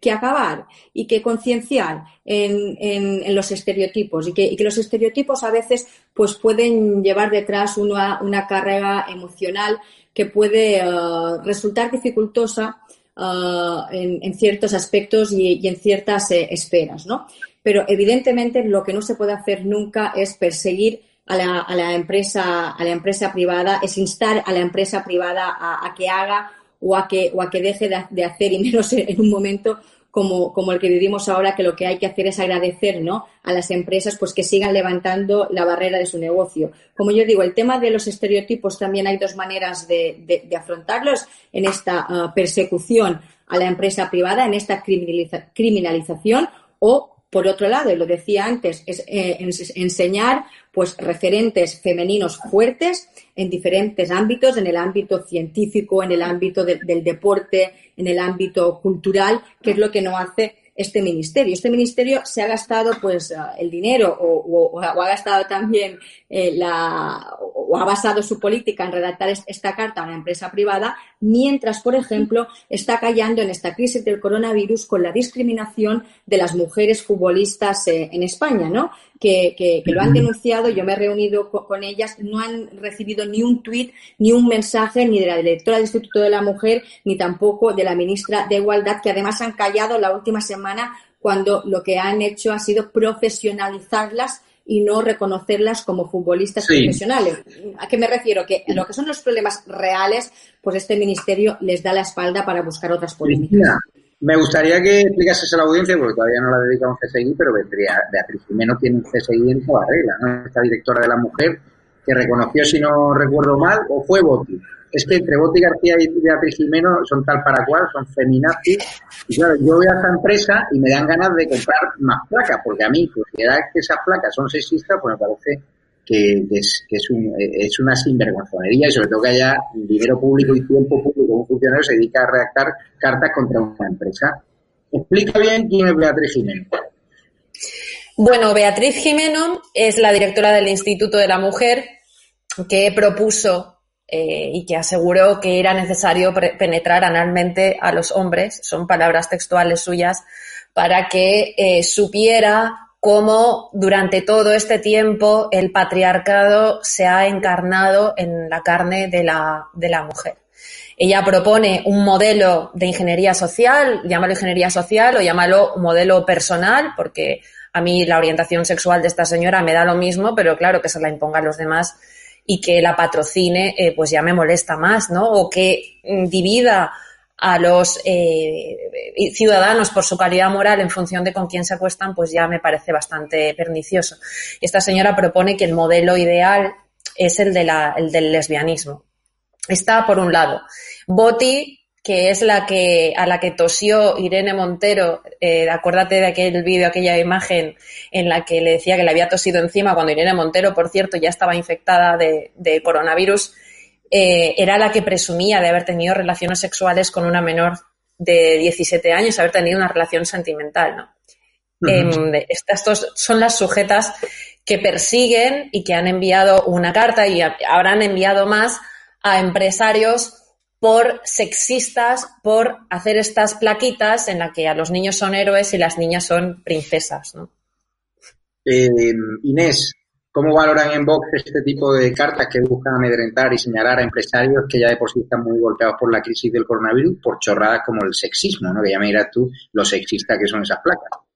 que acabar y que concienciar en, en, los estereotipos y que, que, los estereotipos a veces pues pueden llevar detrás una, una carrera emocional que puede resultar dificultosa en, en, ciertos aspectos y, y en ciertas eh, esferas, ¿no? pero evidentemente lo que no se puede hacer nunca es perseguir a la, a la empresa, a la empresa privada, es instar a la empresa privada a, que haga o a que, o a que deje de, hacer, y menos en un momento como, como, el que vivimos ahora, que lo que hay que hacer es agradecer ¿no? a las empresas pues que sigan levantando la barrera de su negocio. Como yo digo, el tema de los estereotipos también hay dos maneras de, de, afrontarlos en esta uh, persecución a la empresa privada, en esta criminalización o por otro lado, y lo decía antes, es eh, enseñar pues referentes femeninos fuertes en diferentes ámbitos, en el ámbito científico, en el ámbito del deporte, en el ámbito cultural, que es lo que no hace este ministerio. Este ministerio se ha gastado pues el dinero o, ha gastado también eh, la o ha basado su política en redactar esta carta a una empresa privada, mientras, por ejemplo, está callando en esta crisis del coronavirus con la discriminación de las mujeres futbolistas eh, en España, ¿no? que, que, lo han denunciado, yo me he reunido con, ellas, no han recibido ni un tuit, ni un mensaje, ni de la directora del Instituto de la Mujer, ni tampoco de la ministra de Igualdad, que además han callado la última semana cuando lo que han hecho ha sido profesionalizarlas y no reconocerlas como futbolistas profesionales. ¿A qué me refiero? Que en lo que son los problemas reales, pues este ministerio les da la espalda para buscar otras polémicas. Me gustaría que explicases a la audiencia, porque todavía no la dedicamos a CSI, pero Beatriz Jiménez tiene un CSI en toda regla, ¿no? Esta directora de la mujer que reconoció, si no recuerdo mal, o fue Boti. Es que entre Boti García y Beatriz Jiménez son tal para cual, son feminazis. Y claro, yo voy a esta empresa y me dan ganas de comprar más placas, porque a mí, considerar que esas placas son sexistas, pues me parece que, es, es una sinvergonzonería y sobre todo que haya dinero público y tiempo público. Un funcionario se dedica a redactar cartas contra una empresa. Explica bien quién es Beatriz Jimeno. Bueno, Beatriz Jimeno es la directora del Instituto de la Mujer que propuso eh, y que aseguró que era necesario penetrar analmente a los hombres, son palabras textuales suyas, para que eh, supiera cómo durante todo este tiempo el patriarcado se ha encarnado en la carne de la, de la mujer. Ella propone un modelo de ingeniería social, llámalo ingeniería social o llámalo modelo personal, porque a mí la orientación sexual de esta señora me da lo mismo, pero claro que se la imponga a los demás y que la patrocine, eh, pues ya me molesta más, ¿no? O que divida a los eh, ciudadanos por su calidad moral en función de con quién se acuestan, pues ya me parece bastante pernicioso. Esta señora propone que el modelo ideal es el, de la, el del lesbianismo. Está por un lado. Boti, que es la que a la que tosió Irene Montero, eh, acuérdate de aquel vídeo, aquella imagen en la que le decía que le había tosido encima cuando Irene Montero, por cierto, ya estaba infectada de, de coronavirus eh, era la que presumía de haber tenido relaciones sexuales con una menor de 17 años, haber tenido una relación sentimental, ¿no? Em, estas dos son las sujetas que persiguen y que han enviado una carta y habrán enviado más a empresarios por sexistas, por hacer estas plaquitas en la que a los niños son héroes y las niñas son princesas, ¿no? Eh, Inés, ¿Cómo valoran en Vox este tipo de cartas que buscan amedrentar y señalar a empresarios que ya de por sí están muy golpeados por la crisis del coronavirus por chorradas como el sexismo, ¿no? que ya me dirás tú lo sexista que son esas placas?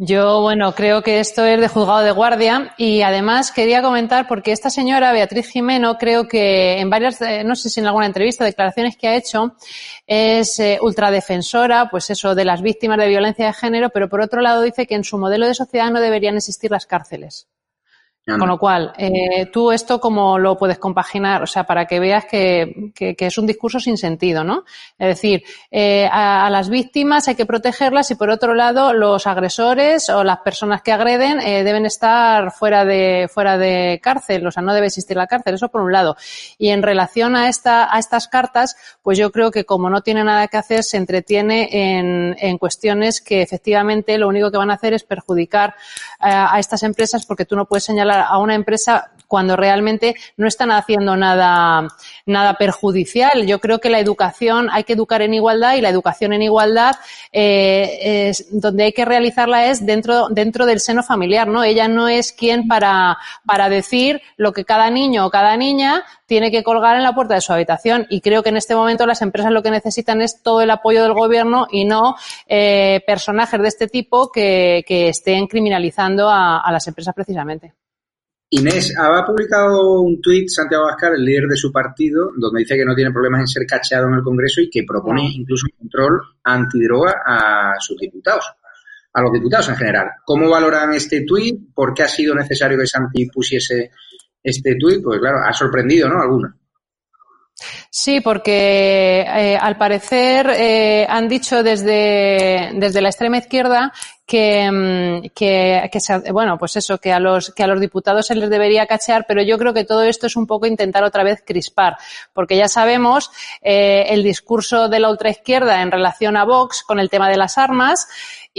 Yo, bueno, creo que esto es de juzgado de guardia y además quería comentar porque esta señora, Beatriz Jimeno, creo que en varias, eh, no sé si en alguna entrevista, declaraciones que ha hecho, es eh, ultradefensora, pues eso, de las víctimas de violencia de género, pero por otro lado dice que en su modelo de sociedad no deberían existir las cárceles. Con lo cual, eh, tú esto cómo lo puedes compaginar, o sea, para que veas que, que, es un discurso sin sentido, ¿no? Es decir, eh, a, las víctimas hay que protegerlas y por otro lado, los agresores o las personas que agreden eh, deben estar fuera de fuera de cárcel, o sea, no debe existir la cárcel, eso por un lado. Y en relación a esta a estas cartas, pues yo creo que como no tiene nada que hacer, se entretiene en, en cuestiones que efectivamente lo único que van a hacer es perjudicar a estas empresas porque tú no puedes señalar a una empresa cuando realmente no están haciendo nada, nada perjudicial. Yo creo que la educación hay que educar en igualdad y la educación en igualdad eh, es, donde hay que realizarla es dentro, dentro del seno familiar, ¿no? Ella no es quien para, para decir lo que cada niño o cada niña tiene que colgar en la puerta de su habitación y creo que en este momento las empresas lo que necesitan es todo el apoyo del gobierno y no eh, personajes de este tipo que, que estén criminalizando a, a las empresas precisamente. Inés, ha publicado un tuit Santiago Vázquez, el líder de su partido, donde dice que no tiene problemas en ser cacheado en el Congreso y que propone incluso un control antidroga a sus diputados, a los diputados en general. ¿Cómo valoran este tuit? ¿Por qué ha sido necesario que Santi pusiese este tuit? Pues claro, ha sorprendido, ¿no? Algunos. Sí, porque eh, al parecer eh, han dicho desde, desde la extrema izquierda que, mm, que, que bueno, pues eso, que a los, que a los diputados se les debería cachear, pero yo creo que todo esto es un poco intentar otra vez crispar, porque ya sabemos eh, el discurso de la ultraizquierda en relación a Vox con el tema de las armas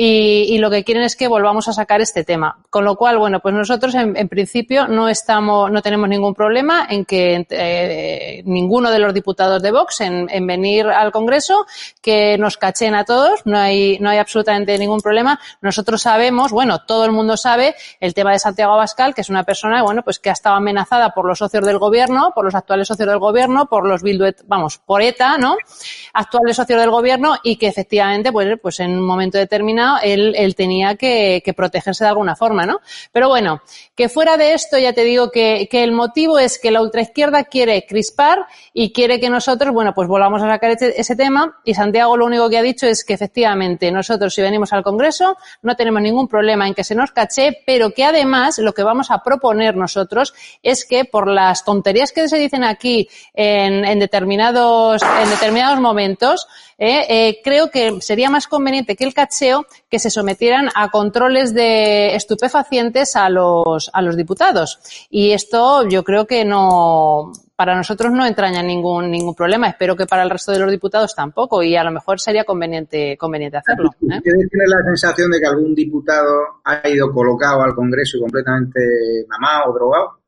y, y, lo que quieren es que volvamos a sacar este tema. Con lo cual, bueno, pues nosotros en, principio no estamos, no tenemos ningún problema en que eh, ninguno de los diputados de Vox en, en, venir al Congreso, que nos cachen a todos, no hay, no hay absolutamente ningún problema. nosotros sabemos, bueno, todo el mundo sabe el tema de Santiago Abascal, que es una persona, bueno, pues que ha estado amenazada por los socios del gobierno, por los actuales socios del gobierno, por los Bilduet, vamos, por ETA, ¿no? Actuales socios del gobierno y que efectivamente, pues, pues en un momento determinado él, tenía que, protegerse de alguna forma, ¿no? Pero bueno, que fuera de esto ya te digo que, el motivo es que la ultraizquierda quiere crispar y quiere que nosotros, bueno, pues volvamos a sacar ese, tema y Santiago lo único que ha dicho es que efectivamente nosotros si venimos al Congreso no tenemos ningún problema en que se nos caché, pero que además lo que vamos a proponer nosotros es que por las tonterías que se dicen aquí en determinados, en determinados momentos, eh, eh, creo que sería más conveniente que el cacheo que se sometieran a controles de estupefacientes a los, a los diputados. Y esto yo creo que no, para nosotros no entraña ningún ningún problema. Espero que para el resto de los diputados tampoco y a lo mejor sería conveniente conveniente hacerlo. ¿eh? ¿Tiene la sensación de que algún diputado ha ido colocado al Congreso completamente mamado o drogado?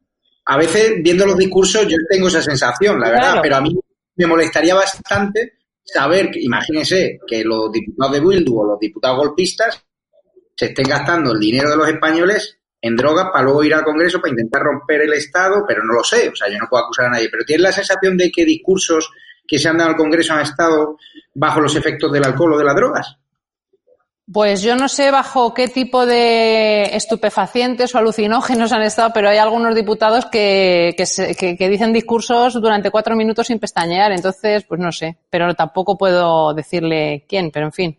A veces, viendo los discursos, yo tengo esa sensación, la verdad, Claro. pero a mí me molestaría bastante saber, imagínense, que los diputados de Bildu o los diputados golpistas se estén gastando el dinero de los españoles en drogas para luego ir al Congreso para intentar romper el Estado, pero no lo sé, o sea, yo no puedo acusar a nadie, pero ¿tienes la sensación de que discursos que se han dado al Congreso han estado bajo los efectos del alcohol o de las drogas? Pues yo no sé bajo qué tipo de estupefacientes o alucinógenos han estado, pero hay algunos diputados que, se- que- dicen discursos durante cuatro minutos sin pestañear. Entonces, pues no sé, pero tampoco puedo decirle quién, pero en fin.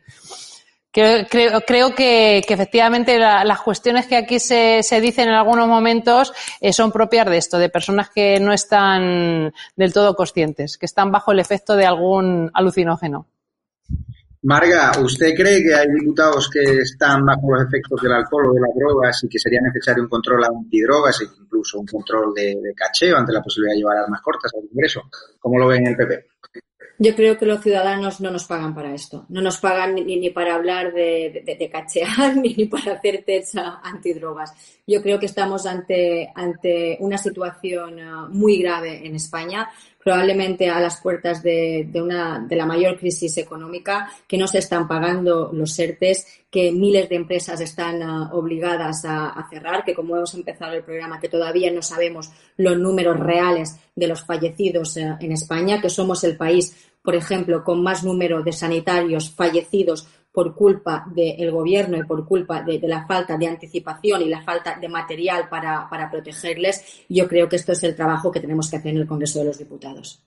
Creo, que, efectivamente la- las cuestiones que aquí se, se dicen en algunos momentos eh, son propias de esto, de personas que no están del todo conscientes, que están bajo el efecto de algún alucinógeno. Marga, ¿usted cree que hay diputados que están bajo los efectos del alcohol o de las drogas y que sería necesario un control antidrogas e incluso un control de, de cacheo ante la posibilidad de llevar armas cortas al Congreso? ¿Cómo lo ven en el PP? Yo creo que los ciudadanos no nos pagan para esto. No nos pagan ni, ni para hablar de, cachear ni, para hacer test a- antidrogas. Yo creo que estamos ante, ante una situación eh, muy grave en España, probablemente a las puertas de, de una, de la mayor crisis económica, que no se están pagando los ERTES, que miles de empresas están eh, obligadas a, a cerrar, que como hemos empezado el programa, que todavía no sabemos los números reales de los fallecidos eh, en España, que somos el país, por ejemplo, con más número de sanitarios fallecidos por culpa del gobierno y por culpa de, de la falta de anticipación y la falta de material para, para protegerles. Yo creo que esto es el trabajo que tenemos que hacer en el Congreso de los Diputados.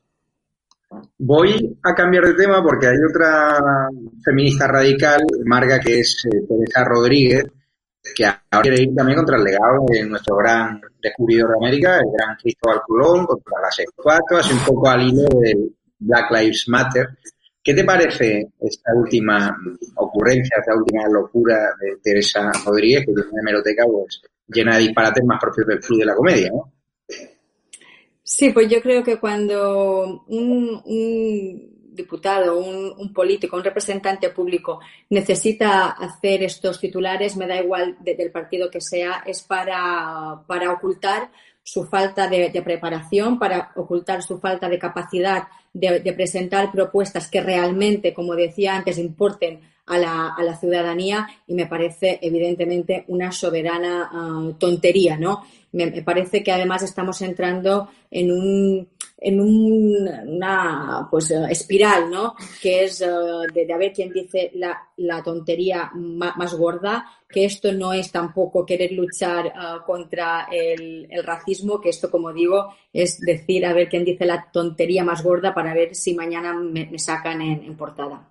Voy a cambiar de tema porque hay otra feminista radical, Marga, que es eh, Teresa Rodríguez, que ahora quiere ir también contra el legado de nuestro gran descubridor de América, el gran Cristóbal Colón, contra las estatuas, un poco al hilo del Black Lives Matter. ¿Qué te parece esta última ocurrencia, esta última locura de Teresa Rodríguez, que tiene una hemeroteca pues, llena de disparates más propios del club de la comedia. Sí, pues yo creo que cuando un, diputado, un, político, un representante público necesita hacer estos titulares, me da igual de, del partido que sea, es para, para ocultar su falta de, preparación, para ocultar su falta de capacidad de, presentar propuestas que realmente, como decía antes, importen a la, a la ciudadanía y me parece evidentemente una soberana uh, tontería, ¿no? Me, parece que además estamos entrando en un en un, una pues espiral, ¿no? Que es uh, de, a ver quién dice la, la tontería más, más, gorda, que esto no es tampoco querer luchar contra el, el, racismo, que esto, como digo, es decir a ver quién dice la tontería más gorda para ver si mañana me, me sacan en, en portada.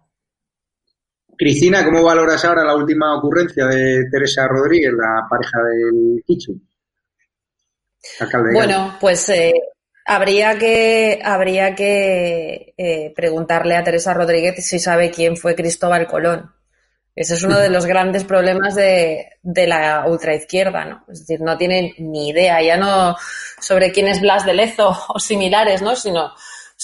Cristina, ¿cómo valoras ahora la última ocurrencia de Teresa Rodríguez, la pareja del Kichu? Bueno, pues eh, habría que habría que eh, preguntarle a Teresa Rodríguez si sabe quién fue Cristóbal Colón. Ese es uno de los grandes problemas de, de, la ultraizquierda, ¿no? Es decir, no tienen ni idea, ya no sobre quién es Blas de Lezo o similares, ¿no? Sino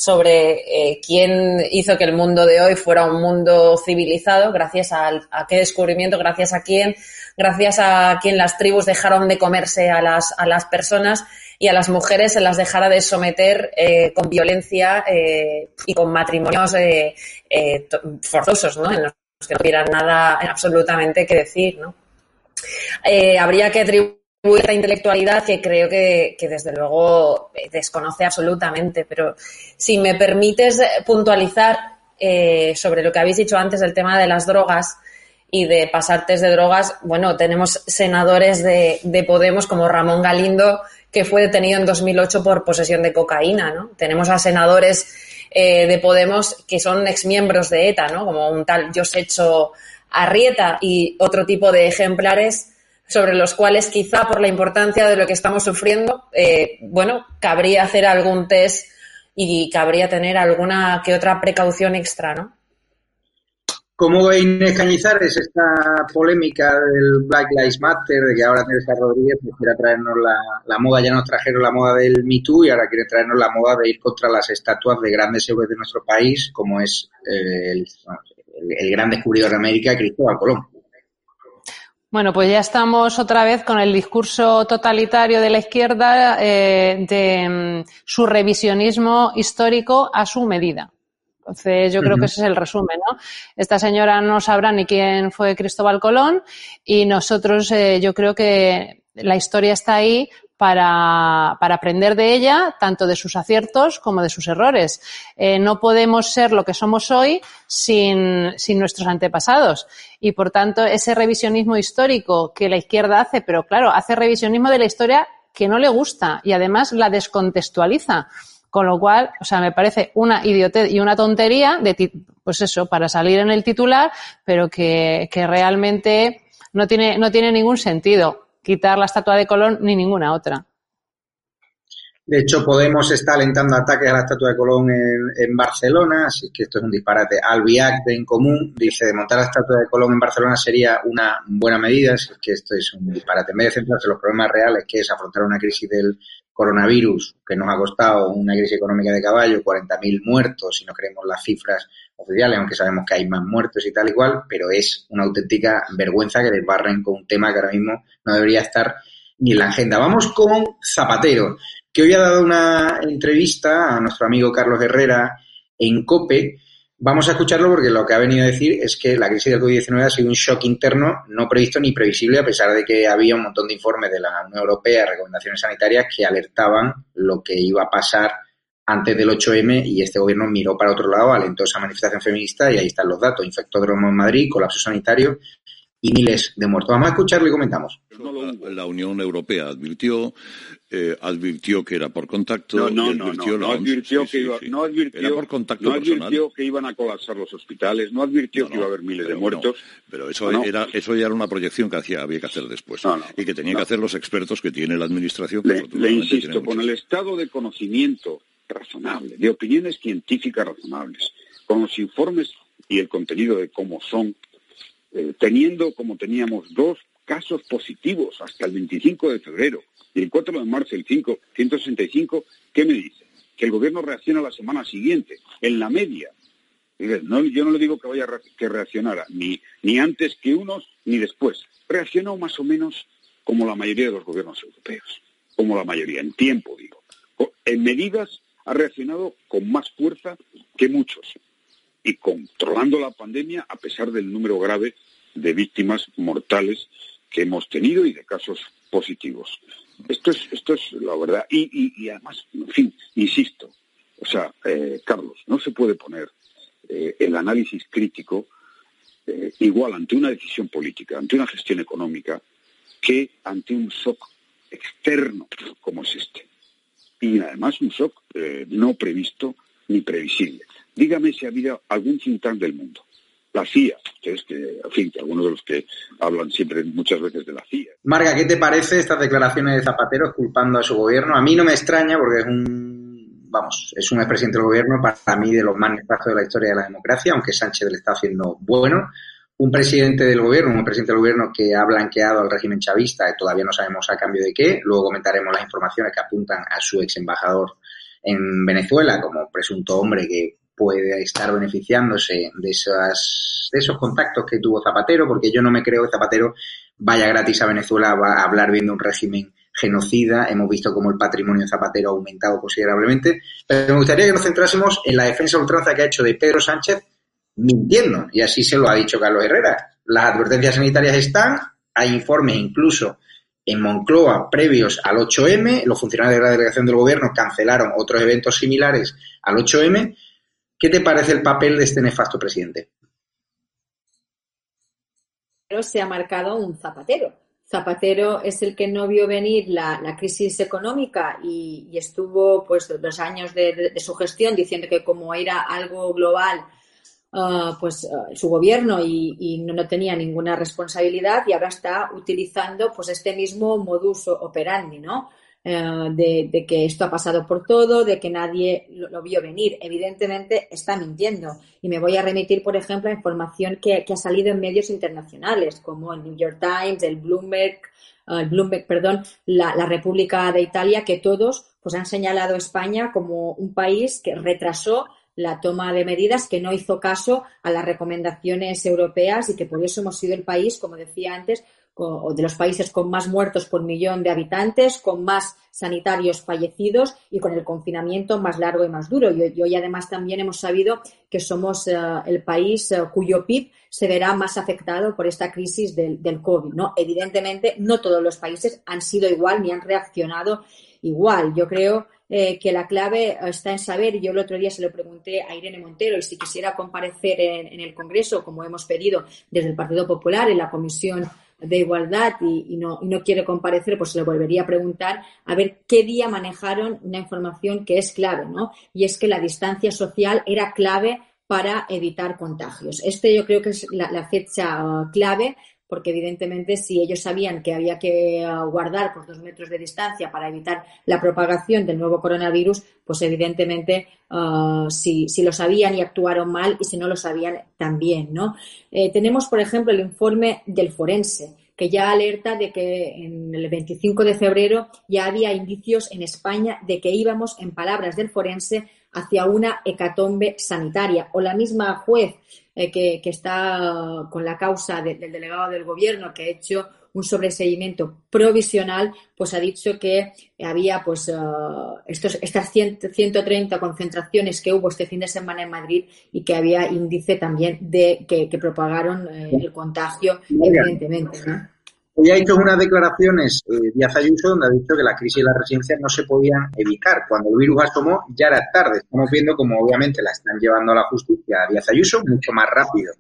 sobre eh, quién hizo que el mundo de hoy fuera un mundo civilizado, gracias a, a qué descubrimiento, gracias a quién, gracias a quien las tribus dejaron de comerse a las, a las personas y a las mujeres se las dejara de someter eh, con violencia eh, y con matrimonios eh, forzosos, ¿no? En que no tuvieran nada absolutamente que decir, ¿no? Eh, habría que atribuir la intelectualidad que creo que, desde luego desconoce absolutamente, pero si me permites puntualizar eh, sobre lo que habéis dicho antes del tema de las drogas y de pasar de drogas, bueno, tenemos senadores de, de Podemos como Ramón Galindo, que fue detenido en 2008 por posesión de cocaína, ¿no? Tenemos a senadores eh, de Podemos que son exmiembros de ETA, ¿no? Como un tal Josecho Arrieta y otro tipo de ejemplares sobre los cuales quizá por la importancia de lo que estamos sufriendo, eh, bueno, cabría hacer algún test y cabría tener alguna que otra precaución extra, ¿no? ¿Cómo ve Inés Cañizares esta polémica del Black Lives Matter, de que ahora Teresa Rodríguez quiere traernos la, moda, ya nos trajeron la moda del Me Too y ahora quiere traernos la moda de ir contra las estatuas de grandes héroes de nuestro país, como es eh, el, gran descubridor de América, Cristóbal Colón? Bueno, pues ya estamos otra vez con el discurso totalitario de la izquierda eh, de mm, su revisionismo histórico a su medida. Entonces, yo creo que ese es el resumen, ¿no? Esta señora no sabrá ni quién fue Cristóbal Colón y nosotros, eh, yo creo que la historia está ahí para, para, aprender de ella, tanto de sus aciertos como de sus errores. Eh, no podemos ser lo que somos hoy sin, sin nuestros antepasados. Y por tanto, ese revisionismo histórico que la izquierda hace, pero claro, hace revisionismo de la historia que no le gusta y además la descontextualiza. Con lo cual, o sea, me parece una idiotez y una tontería de, pues eso, para salir en el titular, pero que, que realmente no tiene, no tiene ningún sentido quitar la estatua de Colón ni ninguna otra. De hecho, Podemos está alentando ataques a la estatua de Colón en, Barcelona, así que esto es un disparate. Albiac de En Común dice, montar la estatua de Colón en Barcelona sería una buena medida, así que esto es un disparate. En vez de centrarse en los problemas reales, que es afrontar una crisis del coronavirus, que nos ha costado una crisis económica de caballo, 40.000 muertos, si no creemos las cifras oficiales, aunque sabemos que hay más muertos y tal y cual, pero es una auténtica vergüenza que desbarren con un tema que ahora mismo no debería estar ni en la agenda. Vamos con Zapatero que hoy ha dado una entrevista a nuestro amigo Carlos Herrera en COPE. Vamos a escucharlo porque lo que ha venido a decir es que la crisis del COVID-19 ha sido un shock interno no previsto ni previsible, a pesar de que había un montón de informes de la Unión Europea, recomendaciones sanitarias, que alertaban lo que iba a pasar antes del 8M y este gobierno miró para otro lado, alentó esa manifestación feminista y ahí están los datos. Infectódromo en Madrid, colapso sanitario y miles de muertos. Vamos a escucharlo y comentamos. La, Unión Europea advirtió, eh, advirtió que era por contacto. No, no, no, no, advirtió que iba, no advirtió, por contacto no advirtió que iban a colapsar los hospitales, no advirtió que iba a haber miles de muertos. pero eso era, eso ya era una proyección que hacía, había que hacer después y que tenían que hacer los expertos que tiene la administración. Le, le insisto, con el estado de conocimiento razonable, de opiniones científicas razonables, con los informes y el contenido de cómo son eh, teniendo como teníamos dos casos positivos hasta el 25 de febrero y el 4 de marzo el 5, 165, ¿qué me dice? Que el gobierno reacciona la semana siguiente, en la media. Yo no le digo que vaya que reaccionara, ni, ni antes que unos, ni después. Reaccionó más o menos como la mayoría de los gobiernos europeos, como la mayoría, en tiempo digo. En medidas ha reaccionado con más fuerza que muchos y controlando la pandemia a pesar del número grave de víctimas mortales que hemos tenido y de casos positivos. Esto es, esto es la verdad. Y, además, en fin, insisto, o sea, eh, Carlos, no se puede poner eh, el análisis crítico eh, igual ante una decisión política, ante una gestión económica, que ante un shock externo como es este. Y además un shock no previsto ni previsible. Dígame si ha habido algún think del mundo. La CIA, que es que, en fin, algunos de los que hablan siempre muchas veces de la CIA. Marga, ¿qué te parece estas declaraciones de Zapatero culpando a su gobierno? A mí no me extraña porque es un, vamos, es un expresidente del gobierno para mí de los más nefastos de la historia de la democracia, aunque Sánchez le está haciendo bueno. Un presidente del gobierno, un presidente del gobierno que ha blanqueado al régimen chavista, y todavía no sabemos a cambio de qué. Luego comentaremos las informaciones que apuntan a su ex embajador en Venezuela como presunto hombre que puede estar beneficiándose de, esos contactos que tuvo Zapatero, porque yo no me creo que Zapatero vaya gratis a Venezuela a hablar bien de un régimen genocida. Hemos visto cómo el patrimonio de Zapatero ha aumentado considerablemente. Pero me gustaría que nos centrásemos en la defensa ultranza que ha hecho de Pedro Sánchez mintiendo. Y así se lo ha dicho Carlos Herrera. Las advertencias sanitarias están, hay informes incluso en Moncloa previos al 8M, los funcionarios de la delegación del gobierno cancelaron otros eventos similares al 8M. ¿Qué te parece el papel de este nefasto presidente? Se ha marcado un zapatero. Zapatero es el que no vio venir la, crisis económica y, estuvo pues dos años de, su gestión diciendo que como era algo global Ah, pues ah, su gobierno y, no, tenía ninguna responsabilidad y ahora está utilizando pues este mismo modus operandi, ¿no? Eh, de, que esto ha pasado por todo, de que nadie lo, vio venir. Evidentemente está mintiendo. Y me voy a remitir, por ejemplo, a información que, ha salido en medios internacionales, como el New York Times, el Bloomberg, ah, el Bloomberg, perdón, la, la, República de Italia, que todos pues han señalado a España como un país que retrasó la toma de medidas, que no hizo caso a las recomendaciones europeas y que por eso hemos sido el país, como decía antes, de los países con más muertos por millón de habitantes, con más sanitarios fallecidos y con el confinamiento más largo y más duro. Y, hoy además también hemos sabido que somos eh, el país eh, cuyo PIB se verá más afectado por esta crisis del, del COVID. ¿no? Evidentemente, no todos los países han sido igual ni han reaccionado igual. Yo creo eh, que la clave está en saber, yo el otro día se lo pregunté a Irene Montero y si quisiera comparecer en, el Congreso, como hemos pedido desde el Partido Popular en la Comisión de Igualdad y, no, quiere comparecer, pues se lo volvería a preguntar a ver qué día manejaron una información que es clave, ¿no? Y es que la distancia social era clave para evitar contagios. Este yo creo que es la, fecha uh, clave porque evidentemente si ellos sabían que había que ah, guardar por dos metros de distancia para evitar la propagación del nuevo coronavirus, pues evidentemente ah, si, lo sabían y actuaron mal y si no lo sabían también, ¿no? Eh, tenemos, por ejemplo, el informe del forense que ya alerta de que en el 25 de febrero ya había indicios en España de que íbamos, en palabras del forense, hacia una hecatombe sanitaria. O la misma juez eh, que, está con la causa del delegado del gobierno que ha hecho un sobreseimiento provisional, pues ha dicho que había pues eh, estos, estas 130 concentraciones que hubo este fin de semana en Madrid y que había índice también de que, propagaron eh, el contagio, evidentemente. Hoy ha hecho unas declaraciones eh, Díaz Ayuso donde ha dicho que la crisis de las residencias no se podían evitar. Cuando el virus asomó ya era tarde. Estamos viendo como obviamente la están llevando a la justicia a Díaz Ayuso mucho más rápido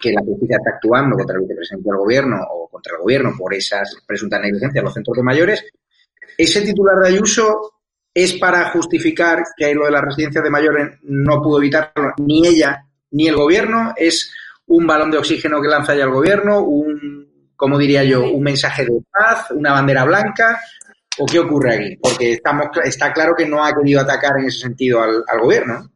que la justicia está actuando contra el vicepresidente del gobierno o contra el gobierno por esas presuntas negligencias en los centros de mayores. Ese titular de Ayuso es para justificar que lo de las residencias de mayores no pudo evitarlo ni ella ni el gobierno. Es un balón de oxígeno que lanza ya el gobierno, un ¿cómo diría yo? ¿Un mensaje de paz? ¿Una bandera blanca? ¿O qué ocurre aquí? Porque estamos, está claro que no ha querido atacar en ese sentido al, gobierno.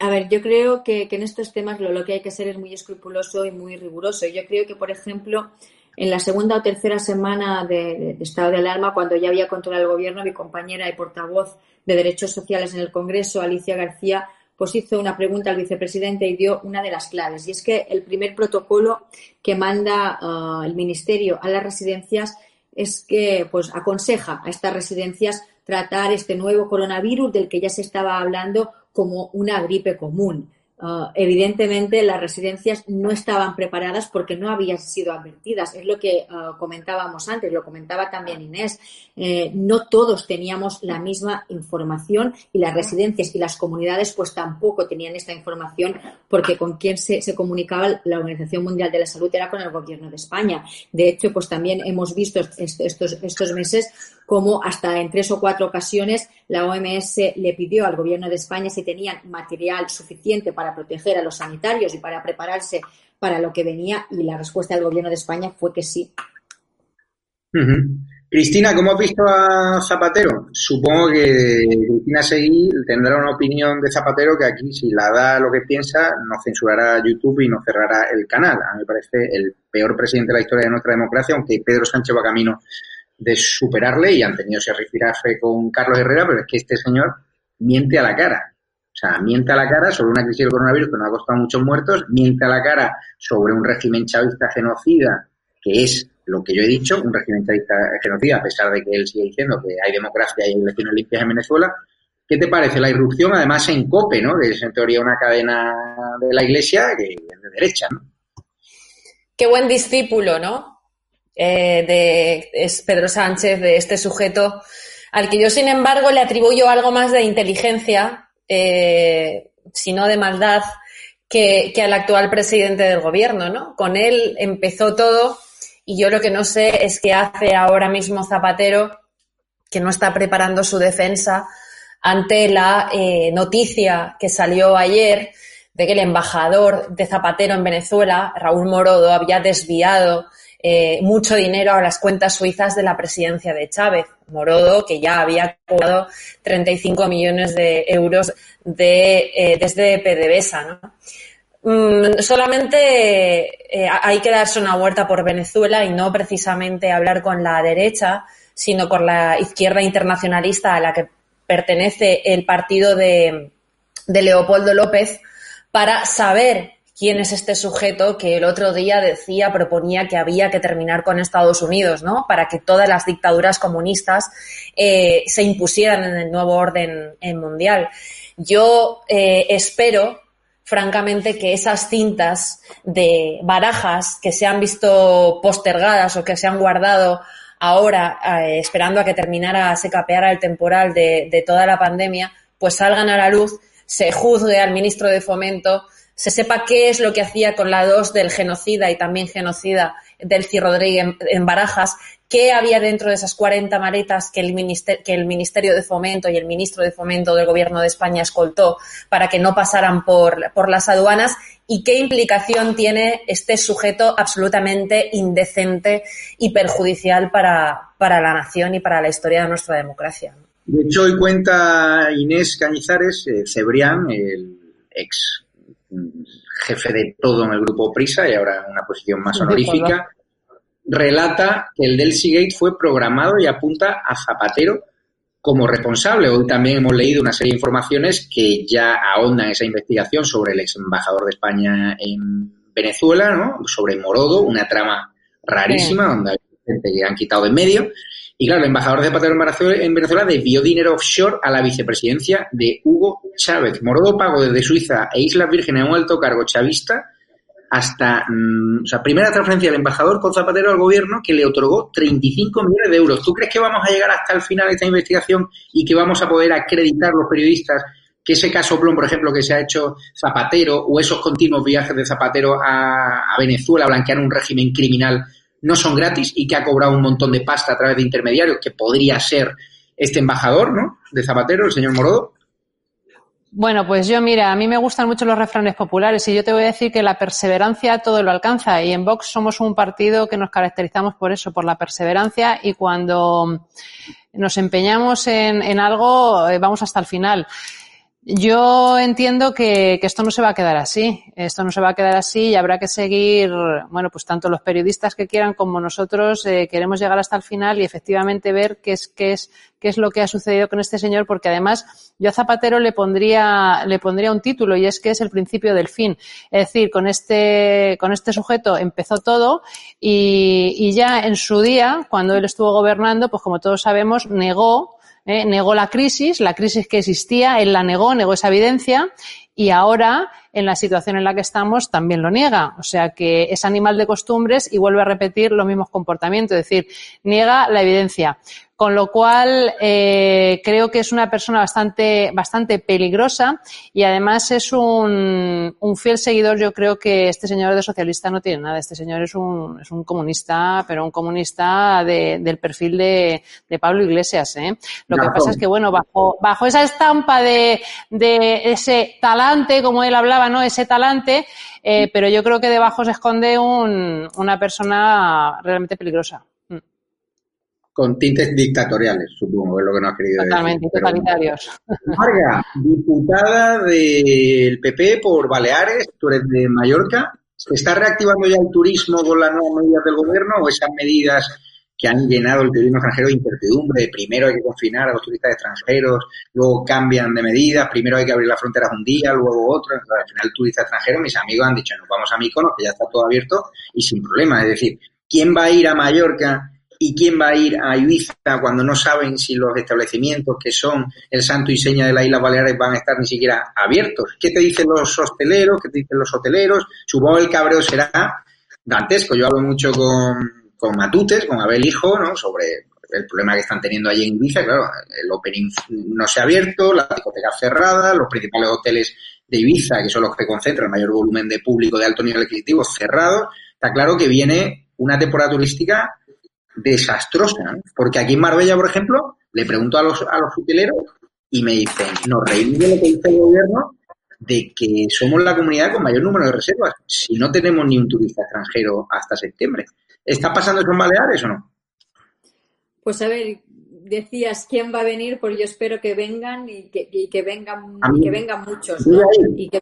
A ver, yo creo que, en estos temas lo, que hay que ser es muy escrupuloso y muy riguroso. Yo creo que, por ejemplo, en la segunda o tercera semana de, estado de alarma, cuando ya había controlado el gobierno, mi compañera y portavoz de Derechos Sociales en el Congreso, Alicia García, pues hizo una pregunta al vicepresidente y dio una de las claves. Y es que el primer protocolo que manda uh, el Ministerio a las residencias es que pues aconseja a estas residencias tratar este nuevo coronavirus del que ya se estaba hablando como una gripe común. Ah, evidentemente, las residencias no estaban preparadas porque no habían sido advertidas. Es lo que ah, comentábamos antes, lo comentaba también Inés. Eh, no todos teníamos la misma información y las residencias y las comunidades pues tampoco tenían esta información porque con quien se, comunicaba la Organización Mundial de la Salud era con el Gobierno de España. De hecho, pues también hemos visto estos, estos meses como hasta en tres o cuatro ocasiones la OMS le pidió al Gobierno de España si tenían material suficiente para proteger a los sanitarios y para prepararse para lo que venía y la respuesta del Gobierno de España fue que sí. Cristina, ¿cómo has visto a Zapatero? Supongo que Cristina Seguí tendrá una opinión de Zapatero que aquí, si la da lo que piensa, nos censurará YouTube y nos cerrará el canal. A mí me parece el peor presidente de la historia de nuestra democracia, aunque Pedro Sánchez va camino de superarle y han tenido ese rifirafe con Carlos Herrera, pero es que este señor miente a la cara. O sea, miente a la cara sobre una crisis del coronavirus que nos ha costado muchos muertos, miente a la cara sobre un régimen chavista genocida, que es lo que yo he dicho, un régimen chavista genocida, a pesar de que él sigue diciendo que hay democracia y hay elecciones limpias en Venezuela, ¿Qué te parece la irrupción, además en COPE, ¿no? que es en teoría una cadena de la Iglesia que de derecha? ¿no? Qué buen discípulo, ¿no? Eh, de Pedro Sánchez, de este sujeto, al que yo, sin embargo, le atribuyo algo más de inteligencia, eh, si no de maldad, que, que al actual presidente del gobierno, ¿no? Con él empezó todo y yo lo que no sé es qué hace ahora mismo Zapatero, que no está preparando su defensa ante la eh, noticia que salió ayer de que el embajador de Zapatero en Venezuela, Raúl Morodo, había desviado eh, mucho dinero a las cuentas suizas de la presidencia de Chávez. Morodo, que ya había cobrado 35 millones de euros de, eh, desde PDVSA. Mm, solamente eh, hay que darse una vuelta por Venezuela y no precisamente hablar con la derecha, sino con la izquierda internacionalista a la que pertenece el partido de Leopoldo López para saber quién es este sujeto que el otro día decía, proponía que había que terminar con Estados Unidos, ¿no? Para que todas las dictaduras comunistas eh, se impusieran en el nuevo orden mundial. Yo eh, espero, francamente, que esas cintas de barajas que se han visto postergadas o que se han guardado ahora, eh, esperando a que terminara, se capeara el temporal de toda la pandemia, pues salgan a la luz, se juzgue al ministro de Fomento, se sepa qué es lo que hacía con la dos del genocida y también genocida del Rodríguez en, Barajas, qué había dentro de esas 40 maletas que el, que el Ministerio de Fomento y el ministro de Fomento del Gobierno de España escoltó para que no pasaran por, por las aduanas y qué implicación tiene este sujeto absolutamente indecente y perjudicial para, para la nación y para la historia de nuestra democracia. De hecho, hoy cuenta Inés Cañizares, eh, Cebrián, el ex jefe de todo en el grupo Prisa y ahora en una posición más honorífica, relata que el Delcy Gate fue programado y apunta a Zapatero como responsable. Hoy también hemos leído una serie de informaciones que ya ahondan esa investigación sobre el ex embajador de España en Venezuela, ¿no? sobre Morodo, una trama rarísima donde hay gente que han quitado de en medio y claro, el embajador de Zapatero en Venezuela desvió dinero offshore a la vicepresidencia de Hugo Chávez. Morodo pagó desde Suiza e Islas Vírgenes a un alto cargo chavista hasta, mm, o sea, primera transferencia del embajador con Zapatero al gobierno que le otorgó 35 millones de euros. ¿Tú crees que vamos a llegar hasta el final de esta investigación y que vamos a poder acreditar los periodistas que ese caso Plon, por ejemplo, que se ha hecho Zapatero o esos continuos viajes de Zapatero a, a Venezuela a blanquear un régimen criminal no son gratis y que ha cobrado un montón de pasta a través de intermediarios, que podría ser este embajador, ¿no? De Zapatero, el señor Morodo. Bueno, pues yo mira, a mí me gustan mucho los refranes populares y yo te voy a decir que la perseverancia todo lo alcanza y en Vox somos un partido que nos caracterizamos por eso, por la perseverancia y cuando nos empeñamos en, en algo eh, vamos hasta el final. Yo entiendo que, esto no se va a quedar así. Esto no se va a quedar así y habrá que seguir, bueno, pues tanto los periodistas que quieran como nosotros eh, queremos llegar hasta el final y efectivamente ver qué es, qué es, qué es lo que ha sucedido con este señor, porque además yo a Zapatero le pondría, le pondría un título y es que es el principio del fin. Es decir, con este, con este sujeto empezó todo y, y ya en su día, cuando él estuvo gobernando, pues como todos sabemos, negó ¿eh? negó la crisis, la crisis que existía, él la negó, negó esa evidencia y ahora, en la situación en la que estamos, también lo niega. O sea que es animal de costumbres y vuelve a repetir los mismos comportamientos, es decir, niega la evidencia. Con lo cual, eh, creo que es una persona bastante, bastante peligrosa y además es un, un, fiel seguidor. Yo creo que este señor de socialista no tiene nada. Este señor es un, es un comunista, pero un comunista de, del perfil de, de, Pablo Iglesias. ¿eh? Lo que pasa es que, bueno, bajo, bajo esa estampa de, de ese talante, como él hablaba, ¿no? Ese talante, eh, pero yo creo que debajo se esconde un, una persona realmente peligrosa con tintes dictatoriales, supongo, es lo que no ha querido Totalmente, totalitarios. Marga, diputada del PP por Baleares, tú eres de Mallorca. ¿Se está reactivando ya el turismo con las nuevas medidas del gobierno o esas medidas que han llenado el turismo extranjero de incertidumbre? Primero hay que confinar a los turistas extranjeros, luego cambian de medidas, primero hay que abrir las fronteras un día, luego otro. Entonces, al final, el turista extranjero, mis amigos han dicho, nos vamos a Míconos, que ya está todo abierto y sin problema. Es decir, ¿quién va a ir a Mallorca ¿Y quién va a ir a Ibiza cuando no saben si los establecimientos que son el santo y seña de las Islas Baleares van a estar ni siquiera abiertos? ¿Qué te dicen los hosteleros? ¿Qué te dicen los hoteleros? Supongo el cabreo será dantesco. Yo hablo mucho con, con Matutes, con Abel Hijo, ¿no? Sobre el problema que están teniendo allí en Ibiza. Claro, el opening no se ha abierto, la discoteca cerrada, los principales hoteles de Ibiza, que son los que concentran el mayor volumen de público de alto nivel adquisitivo, cerrados. Está claro que viene una temporada turística desastrosa, porque aquí en Marbella, por ejemplo, le pregunto a los, a los hoteleros y me dicen, nos reímos de lo que dice el gobierno de que somos la comunidad con mayor número de reservas, si no tenemos ni un turista extranjero hasta septiembre. ¿Está pasando eso en Baleares o no? Pues a ver, decías quién va a venir, pues yo espero que vengan y que, que vengan, que vengan muchos, Y que,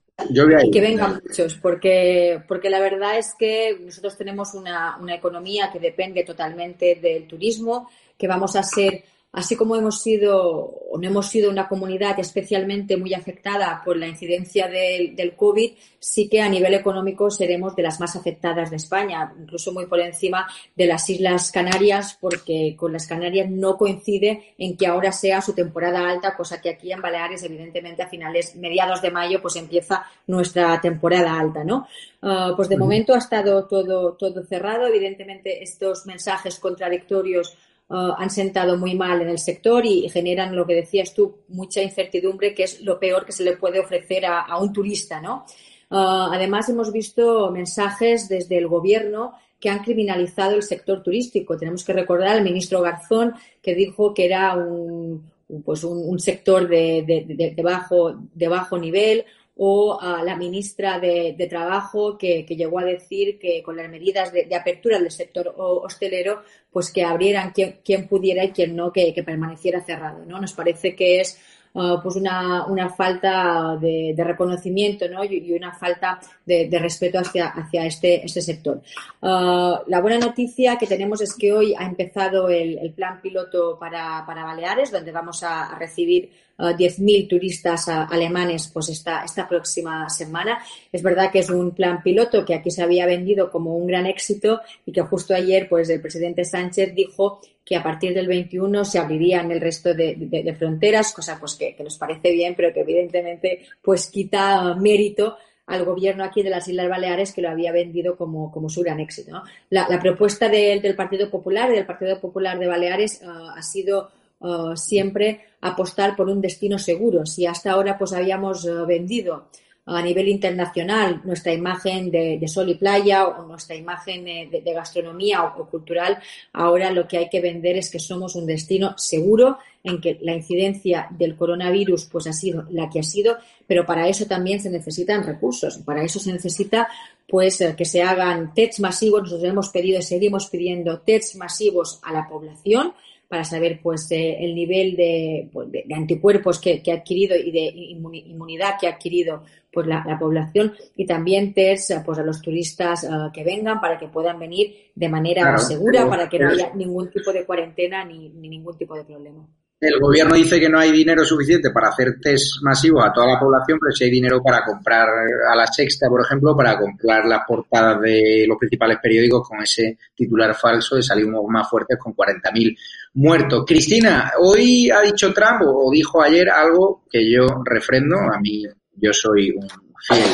que, vengan muchos, porque, porque la verdad es que nosotros tenemos una, una economía que depende totalmente del turismo, que vamos a ser así como hemos sido o no hemos sido una comunidad especialmente muy afectada por la incidencia del, del, COVID, sí que a nivel económico seremos de las más afectadas de España, incluso muy por encima de las Islas Canarias, porque con las Canarias no coincide en que ahora sea su temporada alta, cosa que aquí en Baleares, evidentemente, a finales, mediados de mayo, pues empieza nuestra temporada alta, ¿no? Uh, pues de momento ha estado todo, todo cerrado. Evidentemente, estos mensajes contradictorios Uh, han sentado muy mal en el sector y generan lo que decías tú, mucha incertidumbre, que es lo peor que se le puede ofrecer a, un turista, ¿no? Uh, además, hemos visto mensajes desde el gobierno que han criminalizado el sector turístico. Tenemos que recordar al ministro Garzón que dijo que era un, pues un, sector de, bajo, de bajo nivel o a la ministra de, Trabajo que, llegó a decir que con las medidas de, apertura del sector hostelero, pues que abrieran quien, pudiera y quien no, que, permaneciera cerrado. ¿no? Nos parece que es uh, pues una, una, falta de, reconocimiento ¿no? y, una falta de, respeto hacia, hacia este, este sector. Uh, la buena noticia que tenemos es que hoy ha empezado el, plan piloto para, para, Baleares, donde vamos a recibir 10.000 turistas alemanes pues esta, esta próxima semana. Es verdad que es un plan piloto que aquí se había vendido como un gran éxito y que justo ayer pues el presidente Sánchez dijo que a partir del 21 se abrirían el resto de, fronteras, cosa pues que, nos parece bien, pero que evidentemente pues quita mérito al gobierno aquí de las Islas Baleares que lo había vendido como, como su gran éxito. La, propuesta del Partido Popular y del Partido Popular de Baleares uh, ha sido uh, siempre apostar por un destino seguro. Si hasta ahora pues habíamos eh, vendido a nivel internacional nuestra imagen de, sol y playa o nuestra imagen eh, de, gastronomía o, cultural, ahora lo que hay que vender es que somos un destino seguro en que la incidencia del coronavirus pues ha sido la que ha sido, pero para eso también se necesitan recursos. Para eso se necesita pues eh, que se hagan tests masivos. Nosotros hemos pedido y seguimos pidiendo tests masivos a la población para saber pues eh, el nivel pues, de, de, anticuerpos que, ha adquirido y de inmunidad que ha adquirido pues la, la población y también test pues a los turistas uh, que vengan para que puedan venir de manera segura para que no haya ningún tipo de cuarentena ni, ni ningún tipo de problema. El gobierno dice que no hay dinero suficiente para hacer test masivos a toda la población, pero sí hay dinero para comprar a la sexta, por ejemplo, para comprar las portadas de los principales periódicos con ese titular falso de salimos más fuertes con 40.000 muertos. Cristina, hoy ha dicho Trump o dijo ayer algo que yo refrendo. A mí, yo soy un fiel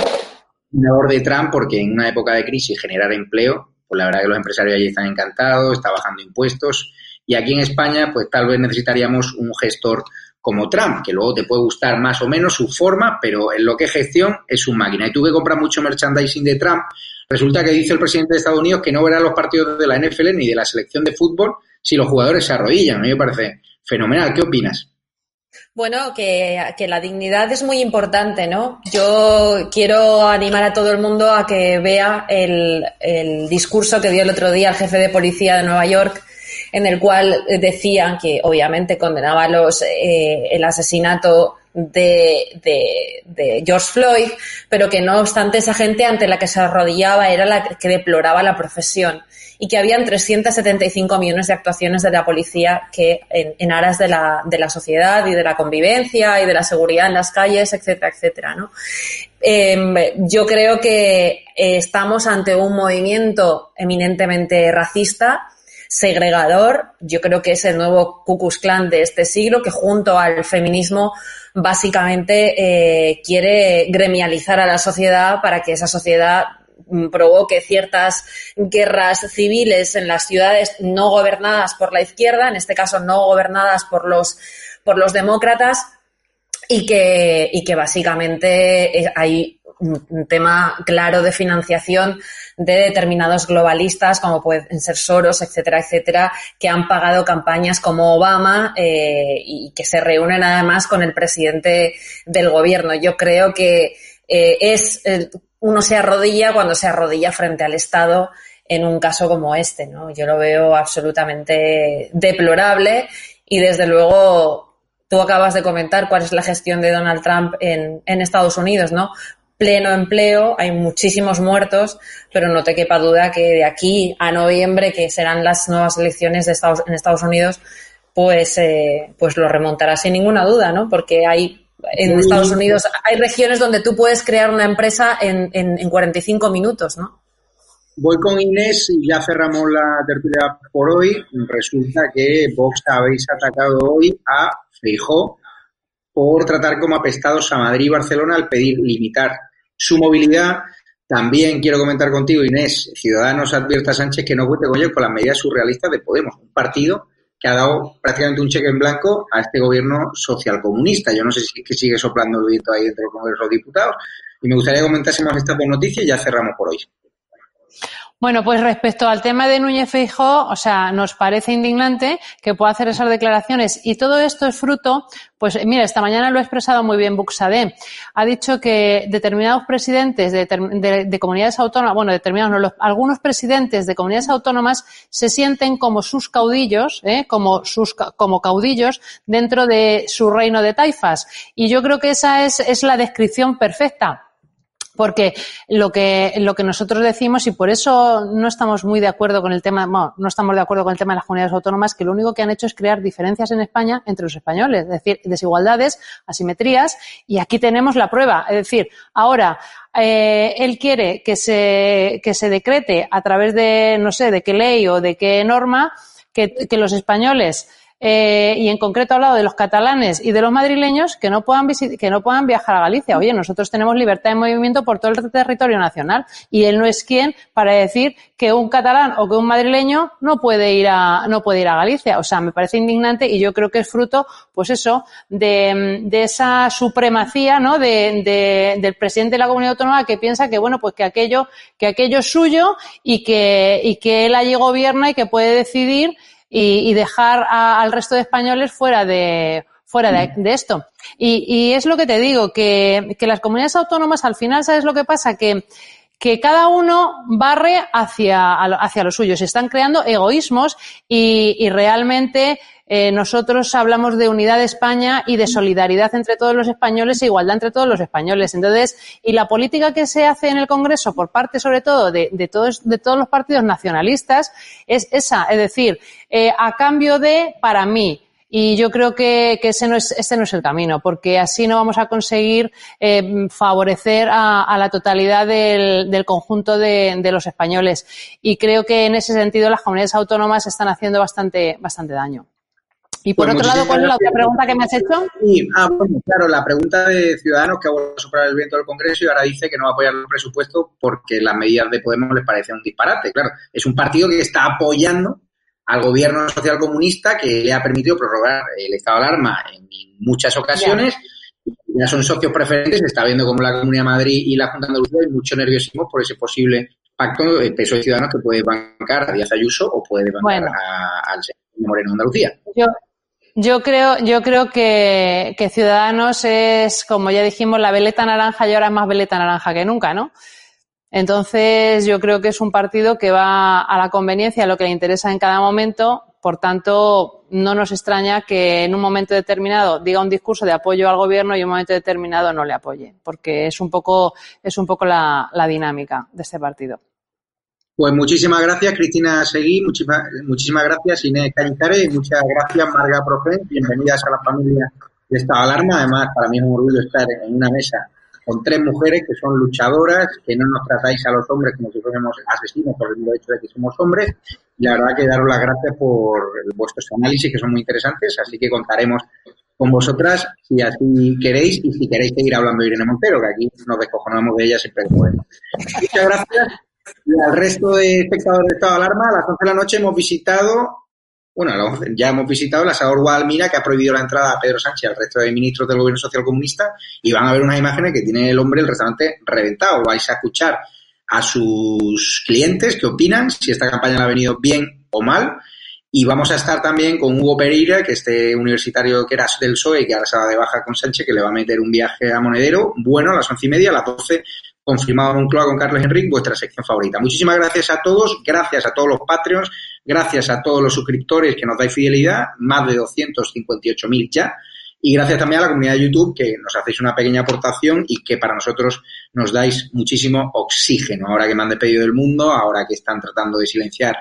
senador de Trump porque en una época de crisis generar empleo, pues la verdad que los empresarios allí están encantados, está bajando impuestos y aquí en España, pues tal vez necesitaríamos un gestor como Trump, que luego te puede gustar más o menos su forma, pero en lo que es gestión es su máquina. Y tú que compras mucho merchandising de Trump, resulta que dice el presidente de Estados Unidos que no verá los partidos de la NFL ni de la selección de fútbol si los jugadores se arrodillan. A mí me parece fenomenal. ¿Qué opinas? Bueno, que, la dignidad es muy importante, ¿no? Yo quiero animar a todo el mundo a que vea el, discurso que dio el otro día el jefe de policía de Nueva York, en el cual decían que obviamente condenaba los, eh, el asesinato de, George Floyd, pero que no obstante esa gente ante la que se arrodillaba era la que deploraba la profesión y que habían 375 millones de actuaciones de la policía que en, aras de la, de la sociedad y de la convivencia y de la seguridad en las calles, etcétera, etcétera, ¿no? Em, yo creo que estamos ante un movimiento eminentemente racista segregador. Yo creo que es el nuevo Ku Klux Klan de este siglo que junto al feminismo básicamente eh, quiere gremializar a la sociedad para que esa sociedad provoque ciertas guerras civiles en las ciudades no gobernadas por la izquierda, en este caso no gobernadas por los, por los demócratas, y que, y que básicamente eh, hay un tema claro de financiación de determinados globalistas, como pueden ser Soros, etcétera, etcétera, que han pagado campañas como Obama eh, y que se reúnen además con el presidente del gobierno. Yo creo que eh, es uno se arrodilla cuando se arrodilla frente al Estado en un caso como este, ¿no? Yo lo veo absolutamente deplorable y desde luego Tú acabas de comentar cuál es la gestión de Donald Trump en, Estados Unidos, ¿no? Pleno empleo, hay muchísimos muertos, pero no te quepa duda que de aquí a noviembre, que serán las nuevas elecciones de Estados, en Estados Unidos, pues, eh, pues lo remontará sin ninguna duda, ¿no? Porque hay en Estados Unidos hay regiones donde tú puedes crear una empresa en, en, en 45 minutos, ¿no? Voy con Inés y ya cerramos la tertulia por hoy. Resulta que Vox habéis atacado hoy a Feijó por tratar como apestados a Madrid y Barcelona al pedir limitar su movilidad. También quiero comentar contigo, Inés, Ciudadanos advierte a Sánchez que no cuente con ellos con las medidas surrealistas de Podemos, un partido que ha dado prácticamente un cheque en blanco a este gobierno socialcomunista. Yo no sé si es que sigue soplando el viento ahí dentro del Congreso de los Diputados. Y me gustaría que comentásemos estas dos noticias y ya cerramos por hoy. Bueno, pues respecto al tema de Núñez Feijóo, o sea, nos parece indignante que pueda hacer esas declaraciones y todo esto es fruto, pues mira, esta mañana lo ha expresado muy bien Buxadé. Ha dicho que determinados presidentes de, comunidades autónomas, bueno, determinados, no, algunos presidentes de comunidades autónomas se sienten como sus caudillos, ¿eh? como sus como caudillos dentro de su reino de taifas. Y yo creo que esa es, es la descripción perfecta porque lo que, lo que nosotros decimos, y por eso no estamos muy de acuerdo con el tema, no, no estamos de acuerdo con el tema de las comunidades autónomas, que lo único que han hecho es crear diferencias en España entre los españoles, es decir, desigualdades, asimetrías, y aquí tenemos la prueba. Es decir, ahora, eh, él quiere que se, que se decrete a través de, no sé, de qué ley o de qué norma, que, que los españoles eh, y en concreto ha hablado de los catalanes y de los madrileños que no puedan que no puedan viajar a Galicia. Oye, nosotros tenemos libertad de movimiento por todo el territorio nacional y él no es quien para decir que un catalán o que un madrileño no puede ir a no puede ir a Galicia. O sea, me parece indignante y yo creo que es fruto, pues eso, de, de esa supremacía, ¿no? De, de, del presidente de la comunidad autónoma que piensa que bueno, pues que aquello que aquello es suyo y que y que él allí gobierna y que puede decidir y, dejar al resto de españoles fuera de fuera de, esto. Y, y, es lo que te digo, que, que las comunidades autónomas al final, ¿sabes lo que pasa? Que, que cada uno barre hacia, hacia lo suyo. Se están creando egoísmos y, y realmente eh, nosotros hablamos de unidad de España y de solidaridad entre todos los españoles e igualdad entre todos los españoles. Entonces, y la política que se hace en el Congreso por parte, sobre todo, de, de todos, de todos los partidos nacionalistas es esa, es decir, eh, a cambio de, para mí, y yo creo que, que ese, no es, ese no es el camino, porque así no vamos a conseguir eh, favorecer a, a, la totalidad del, del conjunto de, de, los españoles. Y creo que en ese sentido las comunidades autónomas están haciendo bastante, bastante daño. Y por pues otro lado, ¿cuál es la otra pregunta que me has hecho? Sí, ah, bueno, claro, la pregunta de Ciudadanos que ha vuelto a soplar el viento del Congreso y ahora dice que no va a apoyar el presupuesto porque las medidas de Podemos les parece un disparate. Claro, es un partido que está apoyando al gobierno social comunista que le ha permitido prorrogar el estado de alarma en muchas ocasiones. Ya. son socios preferentes, se está viendo como la Comunidad de Madrid y la Junta de Andalucía hay mucho nerviosismo por ese posible pacto de peso de ciudadanos que puede bancar a Díaz Ayuso o puede bancar al señor Moreno de Andalucía. Yo, yo creo, yo creo que, que, Ciudadanos es, como ya dijimos, la veleta naranja y ahora es más veleta naranja que nunca, ¿no? Entonces, yo creo que es un partido que va a la conveniencia, a lo que le interesa en cada momento. Por tanto, no nos extraña que en un momento determinado diga un discurso de apoyo al gobierno y en un momento determinado no le apoye, porque es un poco, es un poco la, dinámica de este partido. Pues muchísimas gracias, Cristina Seguí, muchísimas, muchísimas gracias, Inés Cañizare, y muchas gracias, Marga Profe. Bienvenidas a la familia de esta alarma. Además, para mí es un orgullo estar en una mesa con tres mujeres que son luchadoras, que no nos tratáis a los hombres como si fuéramos asesinos por el hecho de que somos hombres. Y la verdad que daros las gracias por vuestros análisis que son muy interesantes, así que contaremos con vosotras si así queréis y si queréis seguir hablando de Irene Montero, que aquí nos descojonamos de ella siempre que podemos. Muchas gracias. Y al resto de espectadores de estado de alarma, a las 11 de la noche hemos visitado bueno, ya hemos visitado la Asador Guadalmira, que ha prohibido la entrada a Pedro Sánchez al resto de ministros del gobierno social comunista, y van a ver unas imágenes que tiene el hombre el restaurante reventado. Vais a escuchar a sus clientes que opinan si esta campaña le ha venido bien o mal. Y vamos a estar también con Hugo Pereira, que este universitario que era del PSOE que ahora se va de baja con Sánchez, que le va a meter un viaje a Monedero. Bueno, a las once y media, a las doce, confirmado en Moncloa con Carlos Enrique, vuestra sección favorita. Muchísimas gracias a todos, gracias a todos los Patreons, gracias a todos los suscriptores que nos dais fidelidad, más de 258.000 ya. Y gracias también a la comunidad de YouTube que nos hacéis una pequeña aportación y que para nosotros nos dais muchísimo oxígeno. Ahora que me han despedido del mundo, ahora que están tratando de silenciar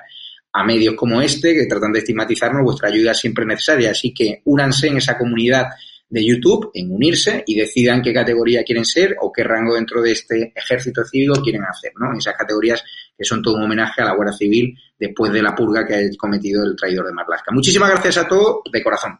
a medios como este, que tratan de estigmatizarnos, vuestra ayuda siempre es necesaria. Así que únanse en esa comunidad de YouTube, en unirse y decidan qué categoría quieren ser o qué rango dentro de este ejército civil quieren hacer, ¿no? Esas categorías que son todo un homenaje a la Guardia Civil después de la purga que ha cometido el traidor de Marlaska. Muchísimas gracias a todos de corazón.